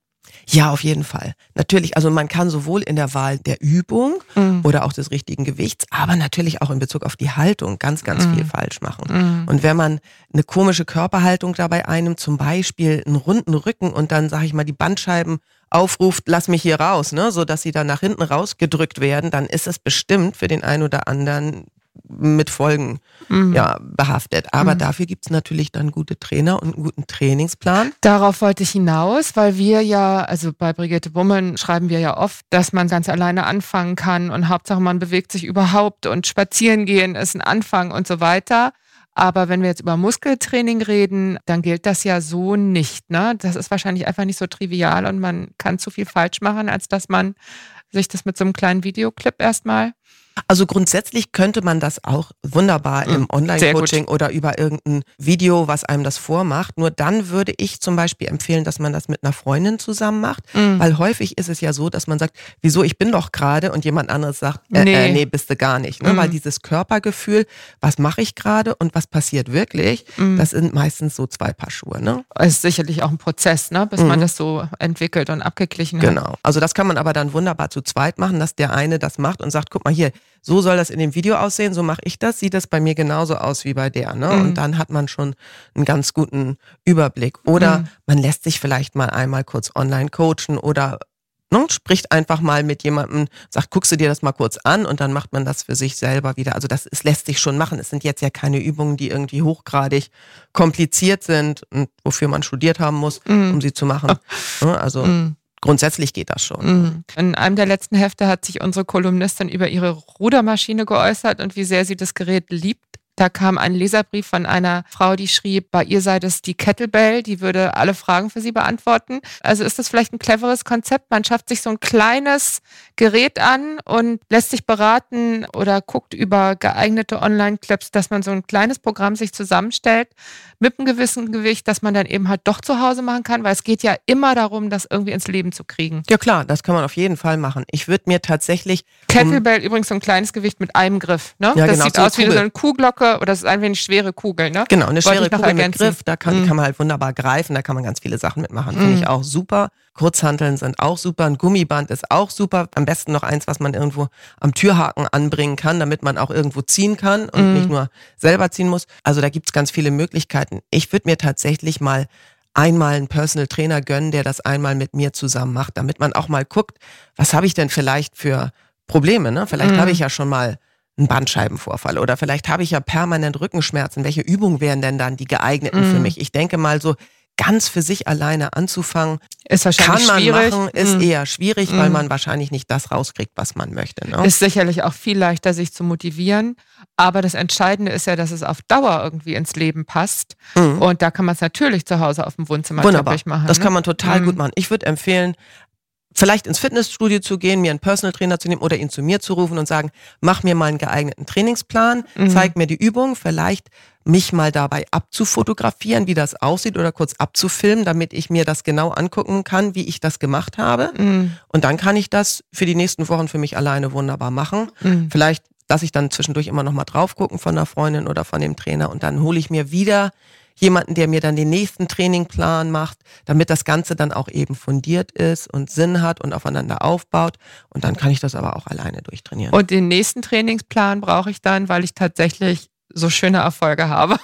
Ja, auf jeden Fall. Natürlich, also man kann sowohl in der Wahl der Übung mm. oder auch des richtigen Gewichts, aber natürlich auch in Bezug auf die Haltung ganz, ganz mm. viel falsch machen. Mm. Und wenn man eine komische Körperhaltung dabei einnimmt, zum Beispiel einen runden Rücken und dann, sage ich mal, die Bandscheiben aufruft, lass mich hier raus, ne, so dass sie dann nach hinten rausgedrückt werden, dann ist es bestimmt für den einen oder anderen mit Folgen mhm. ja, behaftet. Aber mhm. dafür gibt es natürlich dann gute Trainer und einen guten Trainingsplan. Darauf wollte ich hinaus, weil wir ja, also bei Brigitte Bummen schreiben wir ja oft, dass man ganz alleine anfangen kann und Hauptsache man bewegt sich überhaupt und spazieren gehen ist ein Anfang und so weiter. Aber wenn wir jetzt über Muskeltraining reden, dann gilt das ja so nicht. Ne? Das ist wahrscheinlich einfach nicht so trivial und man kann zu viel falsch machen, als dass man sich das mit so einem kleinen Videoclip erstmal also grundsätzlich könnte man das auch wunderbar im mhm. Online-Coaching oder über irgendein Video, was einem das vormacht. Nur dann würde ich zum Beispiel empfehlen, dass man das mit einer Freundin zusammen macht, mhm. weil häufig ist es ja so, dass man sagt, wieso, ich bin doch gerade und jemand anderes sagt, äh, nee. Äh, nee, bist du gar nicht. Ne? Mhm. Weil dieses Körpergefühl, was mache ich gerade und was passiert wirklich, mhm. das sind meistens so zwei Paar Schuhe. Ne? Es ist sicherlich auch ein Prozess, ne? bis man mhm. das so entwickelt und abgeglichen hat. Genau. Also das kann man aber dann wunderbar zu zweit machen, dass der eine das macht und sagt, guck mal hier, so soll das in dem Video aussehen, so mache ich das, sieht das bei mir genauso aus wie bei der. Ne? Mhm. Und dann hat man schon einen ganz guten Überblick. Oder mhm. man lässt sich vielleicht mal einmal kurz online coachen oder ne, spricht einfach mal mit jemandem, sagt, guckst du dir das mal kurz an und dann macht man das für sich selber wieder. Also das es lässt sich schon machen. Es sind jetzt ja keine Übungen, die irgendwie hochgradig kompliziert sind und wofür man studiert haben muss, mhm. um sie zu machen. Ne? Also mhm grundsätzlich geht das schon. Mhm. In einem der letzten Hefte hat sich unsere Kolumnistin über ihre Rudermaschine geäußert und wie sehr sie das Gerät liebt. Da kam ein Leserbrief von einer Frau, die schrieb, bei ihr sei das die Kettlebell, die würde alle Fragen für sie beantworten. Also ist das vielleicht ein cleveres Konzept? Man schafft sich so ein kleines Gerät an und lässt sich beraten oder guckt über geeignete Online-Clips, dass man so ein kleines Programm sich zusammenstellt mit einem gewissen Gewicht, dass man dann eben halt doch zu Hause machen kann, weil es geht ja immer darum, das irgendwie ins Leben zu kriegen. Ja klar, das kann man auf jeden Fall machen. Ich würde mir tatsächlich... Kettlebell um übrigens so ein kleines Gewicht mit einem Griff. Ne? Ja, das genau, sieht so aus wie so eine Kuhglocke Kuhglocke oder das ist ein wenig schwere Kugel, ne? Genau, eine schwere Kugel ergänzen. mit Griff, da kann, mhm. kann man halt wunderbar greifen, da kann man ganz viele Sachen mitmachen. Mhm. Finde ich auch super. Kurzhanteln sind auch super, ein Gummiband ist auch super. Am besten noch eins, was man irgendwo am Türhaken anbringen kann, damit man auch irgendwo ziehen kann und mhm. nicht nur selber ziehen muss. Also da gibt's ganz viele Möglichkeiten. Ich würde mir tatsächlich mal einmal einen Personal Trainer gönnen, der das einmal mit mir zusammen macht, damit man auch mal guckt, was habe ich denn vielleicht für Probleme. Ne? Vielleicht mhm. habe ich ja schon mal einen Bandscheibenvorfall oder vielleicht habe ich ja permanent Rückenschmerzen. Welche Übungen wären denn dann die geeigneten mm. für mich? Ich denke mal so ganz für sich alleine anzufangen, ist wahrscheinlich kann man schwierig. machen, ist mm. eher schwierig, mm. weil man wahrscheinlich nicht das rauskriegt, was man möchte. Ne? Ist sicherlich auch viel leichter, sich zu motivieren. Aber das Entscheidende ist ja, dass es auf Dauer irgendwie ins Leben passt. Mhm. Und da kann man es natürlich zu Hause auf dem Wohnzimmer machen. Das ne? kann man total mhm. gut machen. Ich würde empfehlen, vielleicht ins Fitnessstudio zu gehen, mir einen Personal Trainer zu nehmen oder ihn zu mir zu rufen und sagen, mach mir mal einen geeigneten Trainingsplan, mhm. zeig mir die Übung, vielleicht mich mal dabei abzufotografieren, wie das aussieht oder kurz abzufilmen, damit ich mir das genau angucken kann, wie ich das gemacht habe. Mhm. Und dann kann ich das für die nächsten Wochen für mich alleine wunderbar machen. Mhm. Vielleicht lasse ich dann zwischendurch immer noch mal drauf gucken von der Freundin oder von dem Trainer und dann hole ich mir wieder jemanden, der mir dann den nächsten Trainingplan macht, damit das Ganze dann auch eben fundiert ist und Sinn hat und aufeinander aufbaut. Und dann kann ich das aber auch alleine durchtrainieren. Und den nächsten Trainingsplan brauche ich dann, weil ich tatsächlich so schöne Erfolge habe.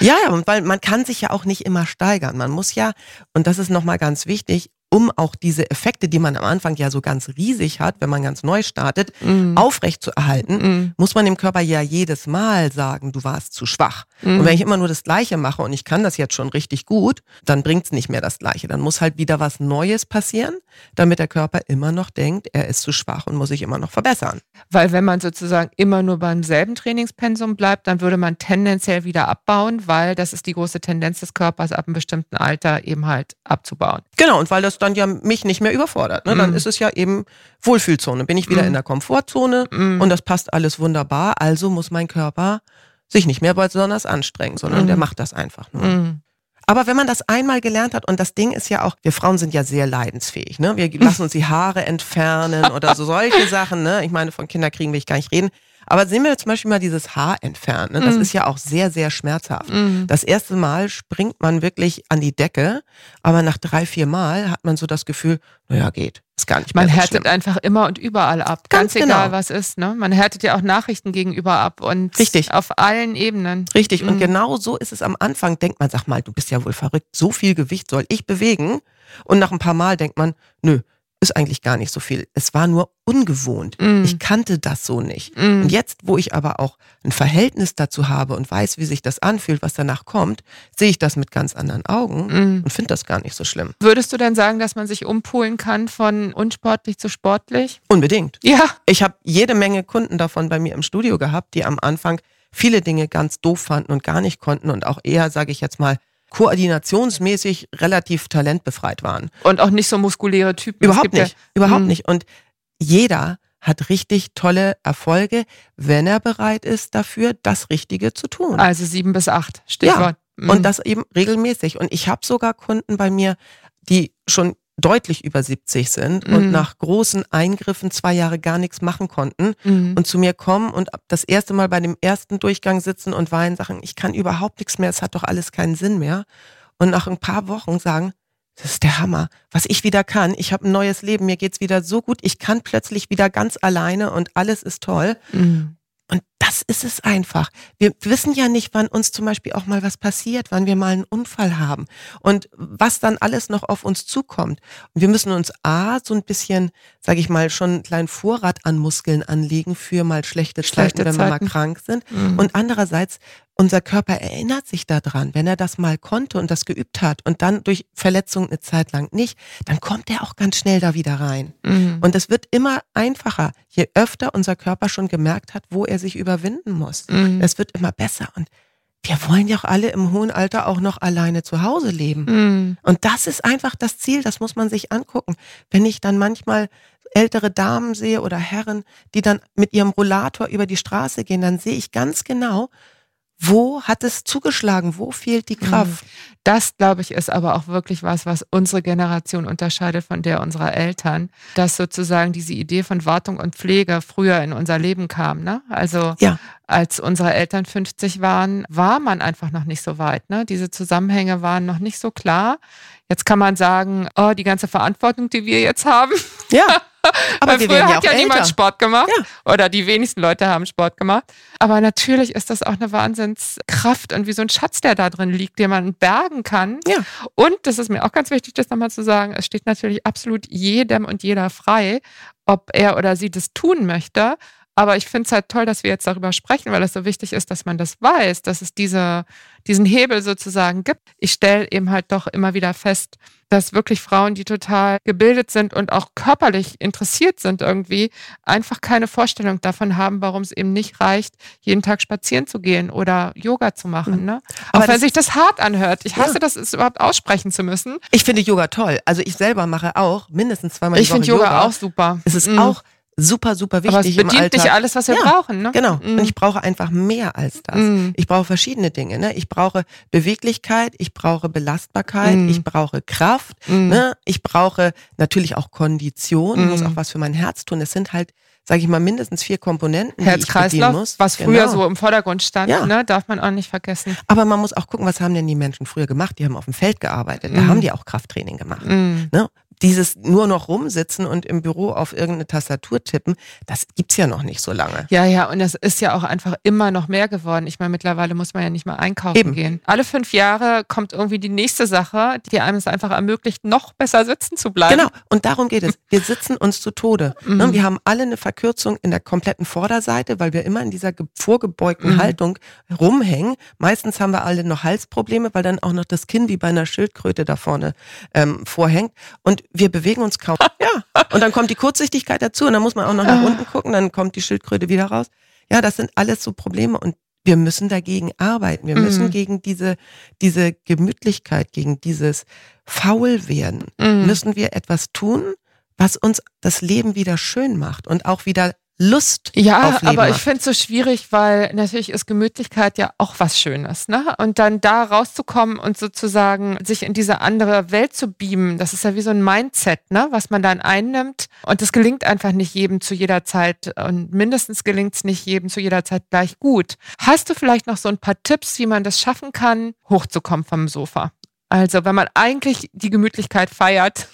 Ja, und weil man kann sich ja auch nicht immer steigern. Man muss ja, und das ist nochmal ganz wichtig, um auch diese Effekte, die man am Anfang ja so ganz riesig hat, wenn man ganz neu startet, mm. aufrecht zu erhalten, mm. muss man dem Körper ja jedes Mal sagen, du warst zu schwach. Mm. Und wenn ich immer nur das Gleiche mache und ich kann das jetzt schon richtig gut, dann bringt's nicht mehr das Gleiche. Dann muss halt wieder was Neues passieren, damit der Körper immer noch denkt, er ist zu schwach und muss sich immer noch verbessern. Weil wenn man sozusagen immer nur beim selben Trainingspensum bleibt, dann würde man tendenziell wieder abbauen, weil das ist die große Tendenz des Körpers ab einem bestimmten Alter eben halt abzubauen. Genau, und weil das dann ja mich nicht mehr überfordert. Ne? Dann mm. ist es ja eben Wohlfühlzone. Bin ich wieder mm. in der Komfortzone mm. und das passt alles wunderbar. Also muss mein Körper sich nicht mehr besonders anstrengen, sondern der macht das einfach nur. Aber wenn man das einmal gelernt hat, und das Ding ist ja auch, wir Frauen sind ja sehr leidensfähig, ne? Wir lassen uns die Haare entfernen oder so solche Sachen, ne? Ich meine, von Kinderkriegen will ich gar nicht reden. Aber sehen wir zum Beispiel mal dieses Haar entfernen. Ne? Das mm. ist ja auch sehr, sehr schmerzhaft. Mm. Das erste Mal springt man wirklich an die Decke, aber nach drei, vier Mal hat man so das Gefühl, naja, geht. Ist gar nicht Man mehr so härtet schlimm. einfach immer und überall ab. Ganz, Ganz egal, genau. was ist. Ne? Man härtet ja auch Nachrichten gegenüber ab und Richtig. auf allen Ebenen. Richtig. Und mhm. genau so ist es am Anfang. Denkt man, sag mal, du bist ja wohl verrückt. So viel Gewicht soll ich bewegen. Und nach ein paar Mal denkt man, nö, ist eigentlich gar nicht so viel. Es war nur ungewohnt. Mm. Ich kannte das so nicht. Mm. Und jetzt, wo ich aber auch ein Verhältnis dazu habe und weiß, wie sich das anfühlt, was danach kommt, sehe ich das mit ganz anderen Augen Mm. und finde das gar nicht so schlimm. Würdest du denn sagen, dass man sich umpolen kann von unsportlich zu sportlich? Unbedingt. Ja. Ich habe jede Menge Kunden davon bei mir im Studio gehabt, die am Anfang viele Dinge ganz doof fanden und gar nicht konnten und auch eher, sage ich jetzt mal, koordinationsmäßig relativ talentbefreit waren. Und auch nicht so muskuläre Typen. Überhaupt gibt ja- nicht. Überhaupt Mm. nicht. Und jeder hat richtig tolle Erfolge, wenn er bereit ist dafür, das Richtige zu tun. Also sieben bis acht, Stichwort. Mhm. Und das eben regelmäßig. Und ich habe sogar Kunden bei mir, die schon deutlich über 70 sind und Mhm. nach großen Eingriffen zwei Jahre gar nichts machen konnten Mhm. und zu mir kommen und das erste Mal bei dem ersten Durchgang sitzen und weinen, sagen, ich kann überhaupt nichts mehr, es hat doch alles keinen Sinn mehr. Und nach ein paar Wochen sagen, das ist der Hammer, was ich wieder kann. Ich habe ein neues Leben, mir geht's wieder so gut, ich kann plötzlich wieder ganz alleine und alles ist toll. Mhm. Und das ist es einfach. Wir wissen ja nicht, wann uns zum Beispiel auch mal was passiert, wann wir mal einen Unfall haben und was dann alles noch auf uns zukommt. Und wir müssen uns A, so ein bisschen, sage ich mal, schon einen kleinen Vorrat an Muskeln anlegen für mal schlechte, Schlechte Zeiten, wenn wir Zeiten. mal krank sind. Mhm. Und andererseits, unser Körper erinnert sich daran, wenn er das mal konnte und das geübt hat und dann durch Verletzung eine Zeit lang nicht, dann kommt er auch ganz schnell da wieder rein. Mhm. Und es wird immer einfacher, je öfter unser Körper schon gemerkt hat, wo er sich überwinden muss. Mhm. Es wird immer besser. Und wir wollen ja auch alle im hohen Alter auch noch alleine zu Hause leben. Mhm. Und das ist einfach das Ziel, das muss man sich angucken. Wenn ich dann manchmal ältere Damen sehe oder Herren, die dann mit ihrem Rollator über die Straße gehen, dann sehe ich ganz genau, wo hat es zugeschlagen, wo fehlt die Kraft. Das, glaube ich, ist aber auch wirklich was, was unsere Generation unterscheidet von der unserer Eltern, dass sozusagen diese Idee von Wartung und Pflege früher in unser Leben kam. Ne? Also Ja. als unsere Eltern 50 waren, war man einfach noch nicht so weit. Ne? Diese Zusammenhänge waren noch nicht so klar. Jetzt kann man sagen, oh, die ganze Verantwortung, die wir jetzt haben. Ja, aber Weil früher ja hat auch ja niemand. Sport gemacht. Ja. Oder die wenigsten Leute haben Sport gemacht. Aber natürlich ist das auch eine Wahnsinnskraft und wie so ein Schatz, der da drin liegt, den man bergen kann. Ja. Und das ist mir auch ganz wichtig, das nochmal zu sagen, es steht natürlich absolut jedem und jeder frei, ob er oder sie das tun möchte. Aber ich finde es halt toll, dass wir jetzt darüber sprechen, weil es so wichtig ist, dass man das weiß, dass es diese, diesen Hebel sozusagen gibt. Ich stelle eben halt doch immer wieder fest, dass wirklich Frauen, die total gebildet sind und auch körperlich interessiert sind irgendwie, einfach keine Vorstellung davon haben, warum es eben nicht reicht, jeden Tag spazieren zu gehen oder Yoga zu machen. Ne? Aber auch wenn sich das hart anhört. Ich hasse Ja. das, es überhaupt aussprechen zu müssen. Ich finde Yoga toll. Also ich selber mache auch mindestens zweimal die Ich Woche finde Yoga, auch super. Es ist Mhm. auch super, super wichtig Aber es bedient nicht alles, was wir Ja, brauchen. Ne? Genau. Mhm. Und ich brauche einfach mehr als das. Mhm. Ich brauche verschiedene Dinge. Ne? Ich brauche Beweglichkeit, ich brauche Belastbarkeit, Mhm. ich brauche Kraft, Mhm. ne? ich brauche natürlich auch Kondition, Mhm. muss auch was für mein Herz tun. Es sind halt, sage ich mal, mindestens vier Komponenten, Herz-Kreislauf, muss. was früher Genau. so im Vordergrund stand, Ja. ne? darf man auch nicht vergessen. Aber man muss auch gucken, was haben denn die Menschen früher gemacht? Die haben auf dem Feld gearbeitet, da Mhm. haben die auch Krafttraining gemacht. Mhm. Ne? Dieses nur noch rumsitzen und im Büro auf irgendeine Tastatur tippen, das gibt's ja noch nicht so lange. Ja, ja, und das ist ja auch einfach immer noch mehr geworden. Ich meine, mittlerweile muss man ja nicht mal einkaufen Eben. gehen. Alle fünf Jahre kommt irgendwie die nächste Sache, die einem es einfach ermöglicht, noch besser sitzen zu bleiben. Genau, und darum geht es. Wir sitzen uns zu Tode. Mhm. Ne? Wir haben alle eine Verkürzung in der kompletten Vorderseite, weil wir immer in dieser ge- vorgebeugten Mhm. Haltung rumhängen. Meistens haben wir alle noch Halsprobleme, weil dann auch noch das Kinn wie bei einer Schildkröte da vorne ähm, vorhängt. Und wir bewegen uns kaum. Ja, und dann kommt die Kurzsichtigkeit dazu und dann muss man auch noch nach Ah. unten gucken, dann kommt die Schildkröte wieder raus. Ja, das sind alles so Probleme und wir müssen dagegen arbeiten. Wir müssen Mhm. gegen diese, diese Gemütlichkeit, gegen dieses Faulwerden, Mhm. müssen wir etwas tun, was uns das Leben wieder schön macht und auch wieder Lust Ja, auf Leben aber ich finde es so schwierig, weil natürlich ist Gemütlichkeit ja auch was Schönes, ne? Und dann da rauszukommen und sozusagen sich in diese andere Welt zu beamen, das ist ja wie so ein Mindset, ne? Was man dann einnimmt. Und das gelingt einfach nicht jedem zu jeder Zeit. Und mindestens gelingt es nicht jedem zu jeder Zeit gleich gut. Hast du vielleicht noch so ein paar Tipps, wie man das schaffen kann, hochzukommen vom Sofa? Also, wenn man eigentlich die Gemütlichkeit feiert.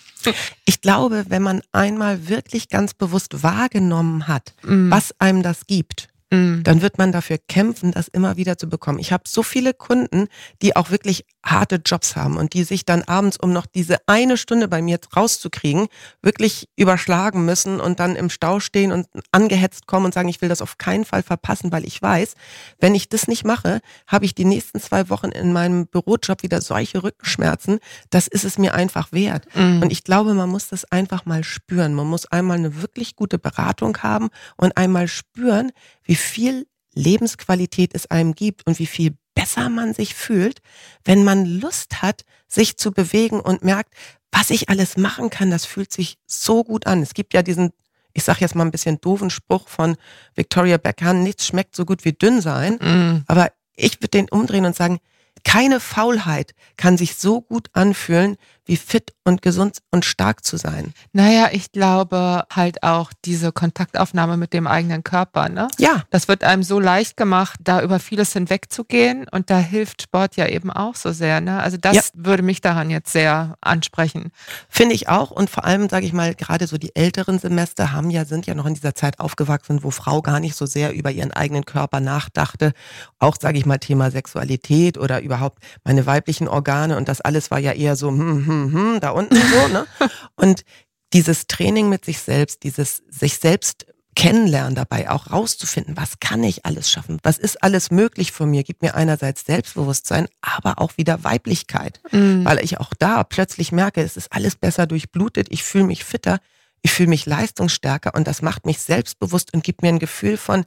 Ich glaube, wenn man einmal wirklich ganz bewusst wahrgenommen hat, Mm. was einem das gibt, mhm. dann wird man dafür kämpfen, das immer wieder zu bekommen. Ich habe so viele Kunden, die auch wirklich harte Jobs haben und die sich dann abends, um noch diese eine Stunde bei mir rauszukriegen, wirklich überschlagen müssen und dann im Stau stehen und angehetzt kommen und sagen, ich will das auf keinen Fall verpassen, weil ich weiß, wenn ich das nicht mache, habe ich die nächsten zwei Wochen in meinem Bürojob wieder solche Rückenschmerzen. Das ist es mir einfach wert. Mhm. Und ich glaube, man muss das einfach mal spüren. Man muss einmal eine wirklich gute Beratung haben und einmal spüren, wie viel Lebensqualität es einem gibt und wie viel besser man sich fühlt, wenn man Lust hat, sich zu bewegen und merkt, was ich alles machen kann, das fühlt sich so gut an. Es gibt ja diesen, ich sage jetzt mal ein bisschen doofen Spruch von Victoria Beckham, nichts schmeckt so gut wie dünn sein. Mm. Aber ich würde den umdrehen und sagen, keine Faulheit kann sich so gut anfühlen, wie fit und gesund und stark zu sein. Naja, ich glaube halt auch diese Kontaktaufnahme mit dem eigenen Körper, ne? Ja. Das wird einem so leicht gemacht, da über vieles hinwegzugehen und da hilft Sport ja eben auch so sehr, ne? Also das ja. würde mich daran jetzt sehr ansprechen. Finde ich auch und vor allem, sage ich mal, gerade so die älteren Semester haben ja, sind ja noch in dieser Zeit aufgewachsen, wo Frau gar nicht so sehr über ihren eigenen Körper nachdachte. Auch, sage ich mal, Thema Sexualität oder überhaupt meine weiblichen Organe und das alles war ja eher so, hm, hm, hm, hm, da unten so, ne? Und dieses Training mit sich selbst, dieses sich selbst kennenlernen dabei, auch rauszufinden, was kann ich alles schaffen, was ist alles möglich für mir, gibt mir einerseits Selbstbewusstsein, aber auch wieder Weiblichkeit, mhm. weil ich auch da plötzlich merke, es ist alles besser durchblutet, ich fühle mich fitter, ich fühle mich leistungsstärker und das macht mich selbstbewusst und gibt mir ein Gefühl von,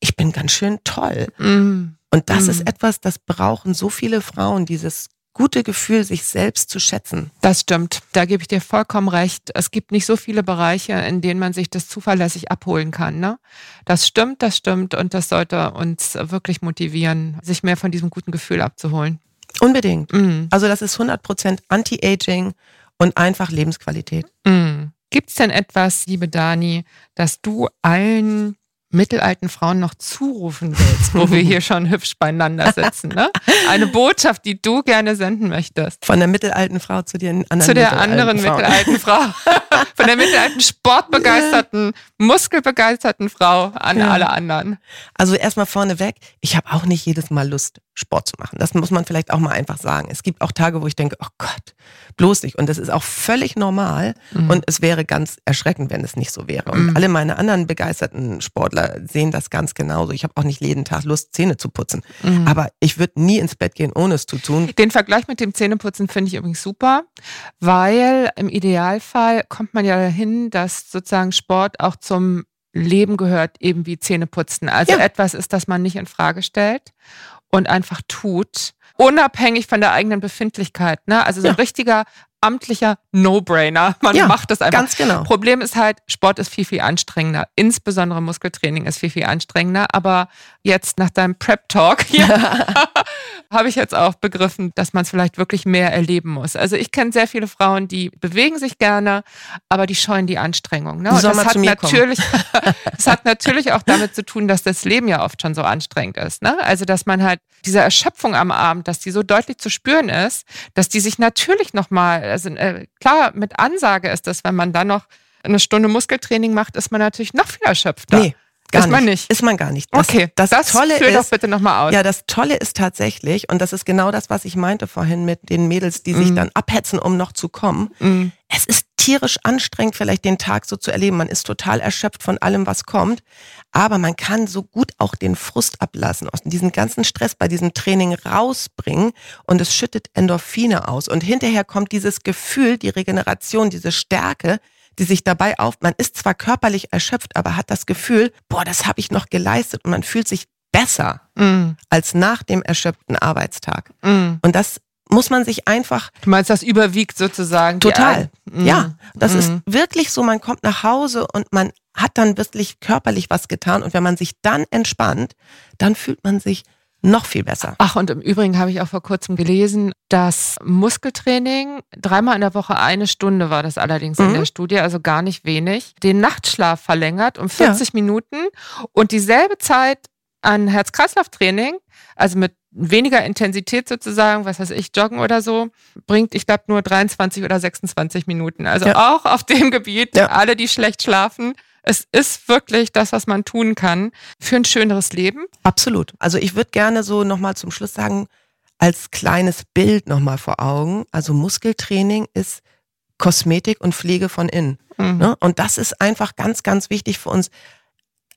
ich bin ganz schön toll. Mhm. Und das mhm. ist etwas, das brauchen so viele Frauen, dieses gute Gefühl, sich selbst zu schätzen. Das stimmt. Da gebe ich dir vollkommen recht. Es gibt nicht so viele Bereiche, in denen man sich das zuverlässig abholen kann. Ne? Das stimmt, das stimmt. Und das sollte uns wirklich motivieren, sich mehr von diesem guten Gefühl abzuholen. Unbedingt. Mhm. Also das ist 100% Anti-Aging und einfach Lebensqualität. Mhm. Gibt es denn etwas, liebe Dani, dass du allen mittelalten Frauen noch zurufen willst, wo wir hier schon hübsch beieinander sitzen. Ne? Eine Botschaft, die du gerne senden möchtest. Von der mittelalten Frau zu den anderen Zu der anderen mittelalten Frau. Von der mittelalten sportbegeisterten, muskelbegeisterten Frau an ja. alle anderen. Also erstmal vorneweg, ich habe auch nicht jedes Mal Lust, Sport zu machen. Das muss man vielleicht auch mal einfach sagen. Es gibt auch Tage, wo ich denke, oh Gott, bloß nicht. Und das ist auch völlig normal. Mhm. Und es wäre ganz erschreckend, wenn es nicht so wäre. Und mhm. alle meine anderen begeisterten Sportler sehen das ganz genauso. Ich habe auch nicht jeden Tag Lust, Zähne zu putzen. Mhm. Aber ich würde nie ins Bett gehen, ohne es zu tun. Den Vergleich mit dem Zähneputzen finde ich übrigens super, weil im Idealfall kommt man ja dahin, dass sozusagen Sport auch zum Leben gehört, eben wie Zähneputzen. Also ja. etwas ist, das man nicht in Frage stellt und einfach tut, unabhängig von der eigenen Befindlichkeit. Ne? Also so ein ja. richtiger amtlicher No-Brainer. Man ja, macht das einfach. Ganz genau. Problem ist halt, Sport ist viel, viel anstrengender. Insbesondere Muskeltraining ist viel, viel anstrengender. Aber jetzt nach deinem Prep-Talk habe ich jetzt auch begriffen, dass man es vielleicht wirklich mehr erleben muss. Also ich kenne sehr viele Frauen, die bewegen sich gerne, aber die scheuen die Anstrengung. Ne? Und das hat natürlich, das hat natürlich auch damit zu tun, dass das Leben ja oft schon so anstrengend ist. Ne? Also dass man halt diese Erschöpfung am Abend, dass die so deutlich zu spüren ist, dass die sich natürlich nochmal also äh, klar, mit Ansage ist das, wenn man dann noch eine Stunde Muskeltraining macht, ist man natürlich noch viel erschöpfter. Nee. Gar ist man nicht. Ist man gar nicht. Das, okay, das, das Tolle führ ist, doch bitte nochmal aus. Ja, das Tolle ist tatsächlich, und das ist genau das, was ich meinte vorhin mit den Mädels, die mm. sich dann abhetzen, um noch zu kommen. Mm. Es ist tierisch anstrengend, vielleicht den Tag so zu erleben. Man ist total erschöpft von allem, was kommt. Aber man kann so gut auch den Frust ablassen, aus diesem ganzen Stress bei diesem Training rausbringen und es schüttet Endorphine aus. Und hinterher kommt dieses Gefühl, die Regeneration, diese Stärke, die sich dabei auf, man ist zwar körperlich erschöpft, aber hat das Gefühl, boah, das habe ich noch geleistet und man fühlt sich besser mm. als nach dem erschöpften Arbeitstag. Mm. Und das muss man sich einfach. Du meinst, das überwiegt sozusagen? Total. Mm. Ja, das ist mm. wirklich so, man kommt nach Hause und man hat dann wirklich körperlich was getan und wenn man sich dann entspannt, dann fühlt man sich noch viel besser. Ach, und im Übrigen habe ich auch vor kurzem gelesen, dass Muskeltraining dreimal in der Woche eine Stunde war das allerdings mhm. in der Studie, also gar nicht wenig, den Nachtschlaf verlängert um 40 ja. Minuten und dieselbe Zeit an Herz-Kreislauf-Training, also mit weniger Intensität sozusagen, was weiß ich, Joggen oder so, bringt, ich glaube, nur 23 oder 26 Minuten. Also ja. auch auf dem Gebiet, ja. alle, die schlecht schlafen, es ist wirklich das, was man tun kann für ein schöneres Leben. Absolut. Also ich würde gerne so nochmal zum Schluss sagen, als kleines Bild nochmal vor Augen. Also Muskeltraining ist Kosmetik und Pflege von innen. Mhm. Ne? Und das ist einfach ganz, ganz wichtig für uns.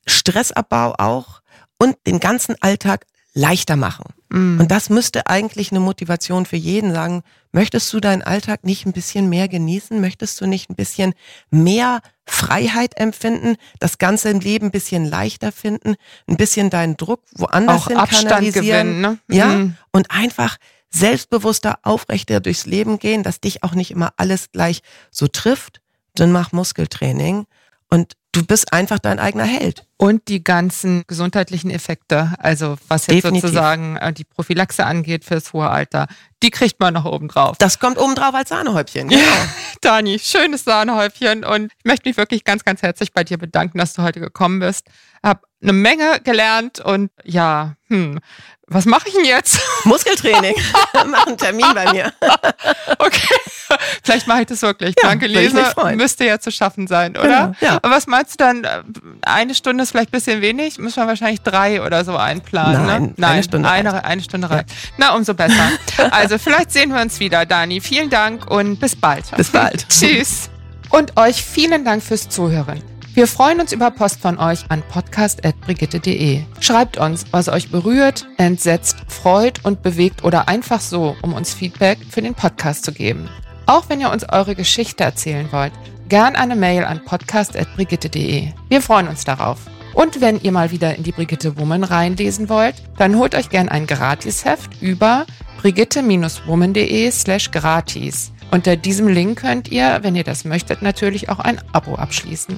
Stressabbau auch und den ganzen Alltag leichter machen. Mm. Und das müsste eigentlich eine Motivation für jeden sagen, möchtest du deinen Alltag nicht ein bisschen mehr genießen? Möchtest du nicht ein bisschen mehr Freiheit empfinden? Das ganze im Leben ein bisschen leichter finden? Ein bisschen deinen Druck woanders Auch hin Abstand kanalisieren? Gewinnen, ne? Ja. Mm. Und einfach selbstbewusster, aufrechter durchs Leben gehen, dass dich auch nicht immer alles gleich so trifft. Dann mach Muskeltraining und du bist einfach dein eigener Held. Und die ganzen gesundheitlichen Effekte, also was jetzt Definitiv. sozusagen äh, die Prophylaxe angeht fürs hohe Alter, die kriegt man noch oben drauf. Das kommt oben drauf als Sahnehäubchen. Genau. Ja, Dani, schönes Sahnehäubchen und ich möchte mich wirklich ganz, ganz herzlich bei dir bedanken, dass du heute gekommen bist. Hab eine Menge gelernt und ja, hm, was mache ich denn jetzt? Muskeltraining. Mach einen Termin bei mir. okay. Vielleicht mache ich das wirklich. Ja, Danke, Lese. Müsste ja zu schaffen sein, oder? Ja, ja. Aber was meinst du dann? Eine Stunde ist vielleicht ein bisschen wenig. Müssen wir wahrscheinlich drei oder so einplanen. Nein, ne? Nein eine Stunde. Eine, eine Stunde reicht. Ja. Na, umso besser. Also vielleicht sehen wir uns wieder, Dani. Vielen Dank und bis bald. Bis bald. Tschüss. Und euch vielen Dank fürs Zuhören. Wir freuen uns über Post von euch an podcast.brigitte.de. Schreibt uns, was euch berührt, entsetzt, freut und bewegt oder einfach so, um uns Feedback für den Podcast zu geben. Auch wenn ihr uns eure Geschichte erzählen wollt, gern eine Mail an podcast.brigitte.de. Wir freuen uns darauf. Und wenn ihr mal wieder in die Brigitte Woman reinlesen wollt, dann holt euch gern ein Gratisheft über brigitte-woman.de slash gratis. Unter diesem Link könnt ihr, wenn ihr das möchtet, natürlich auch ein Abo abschließen.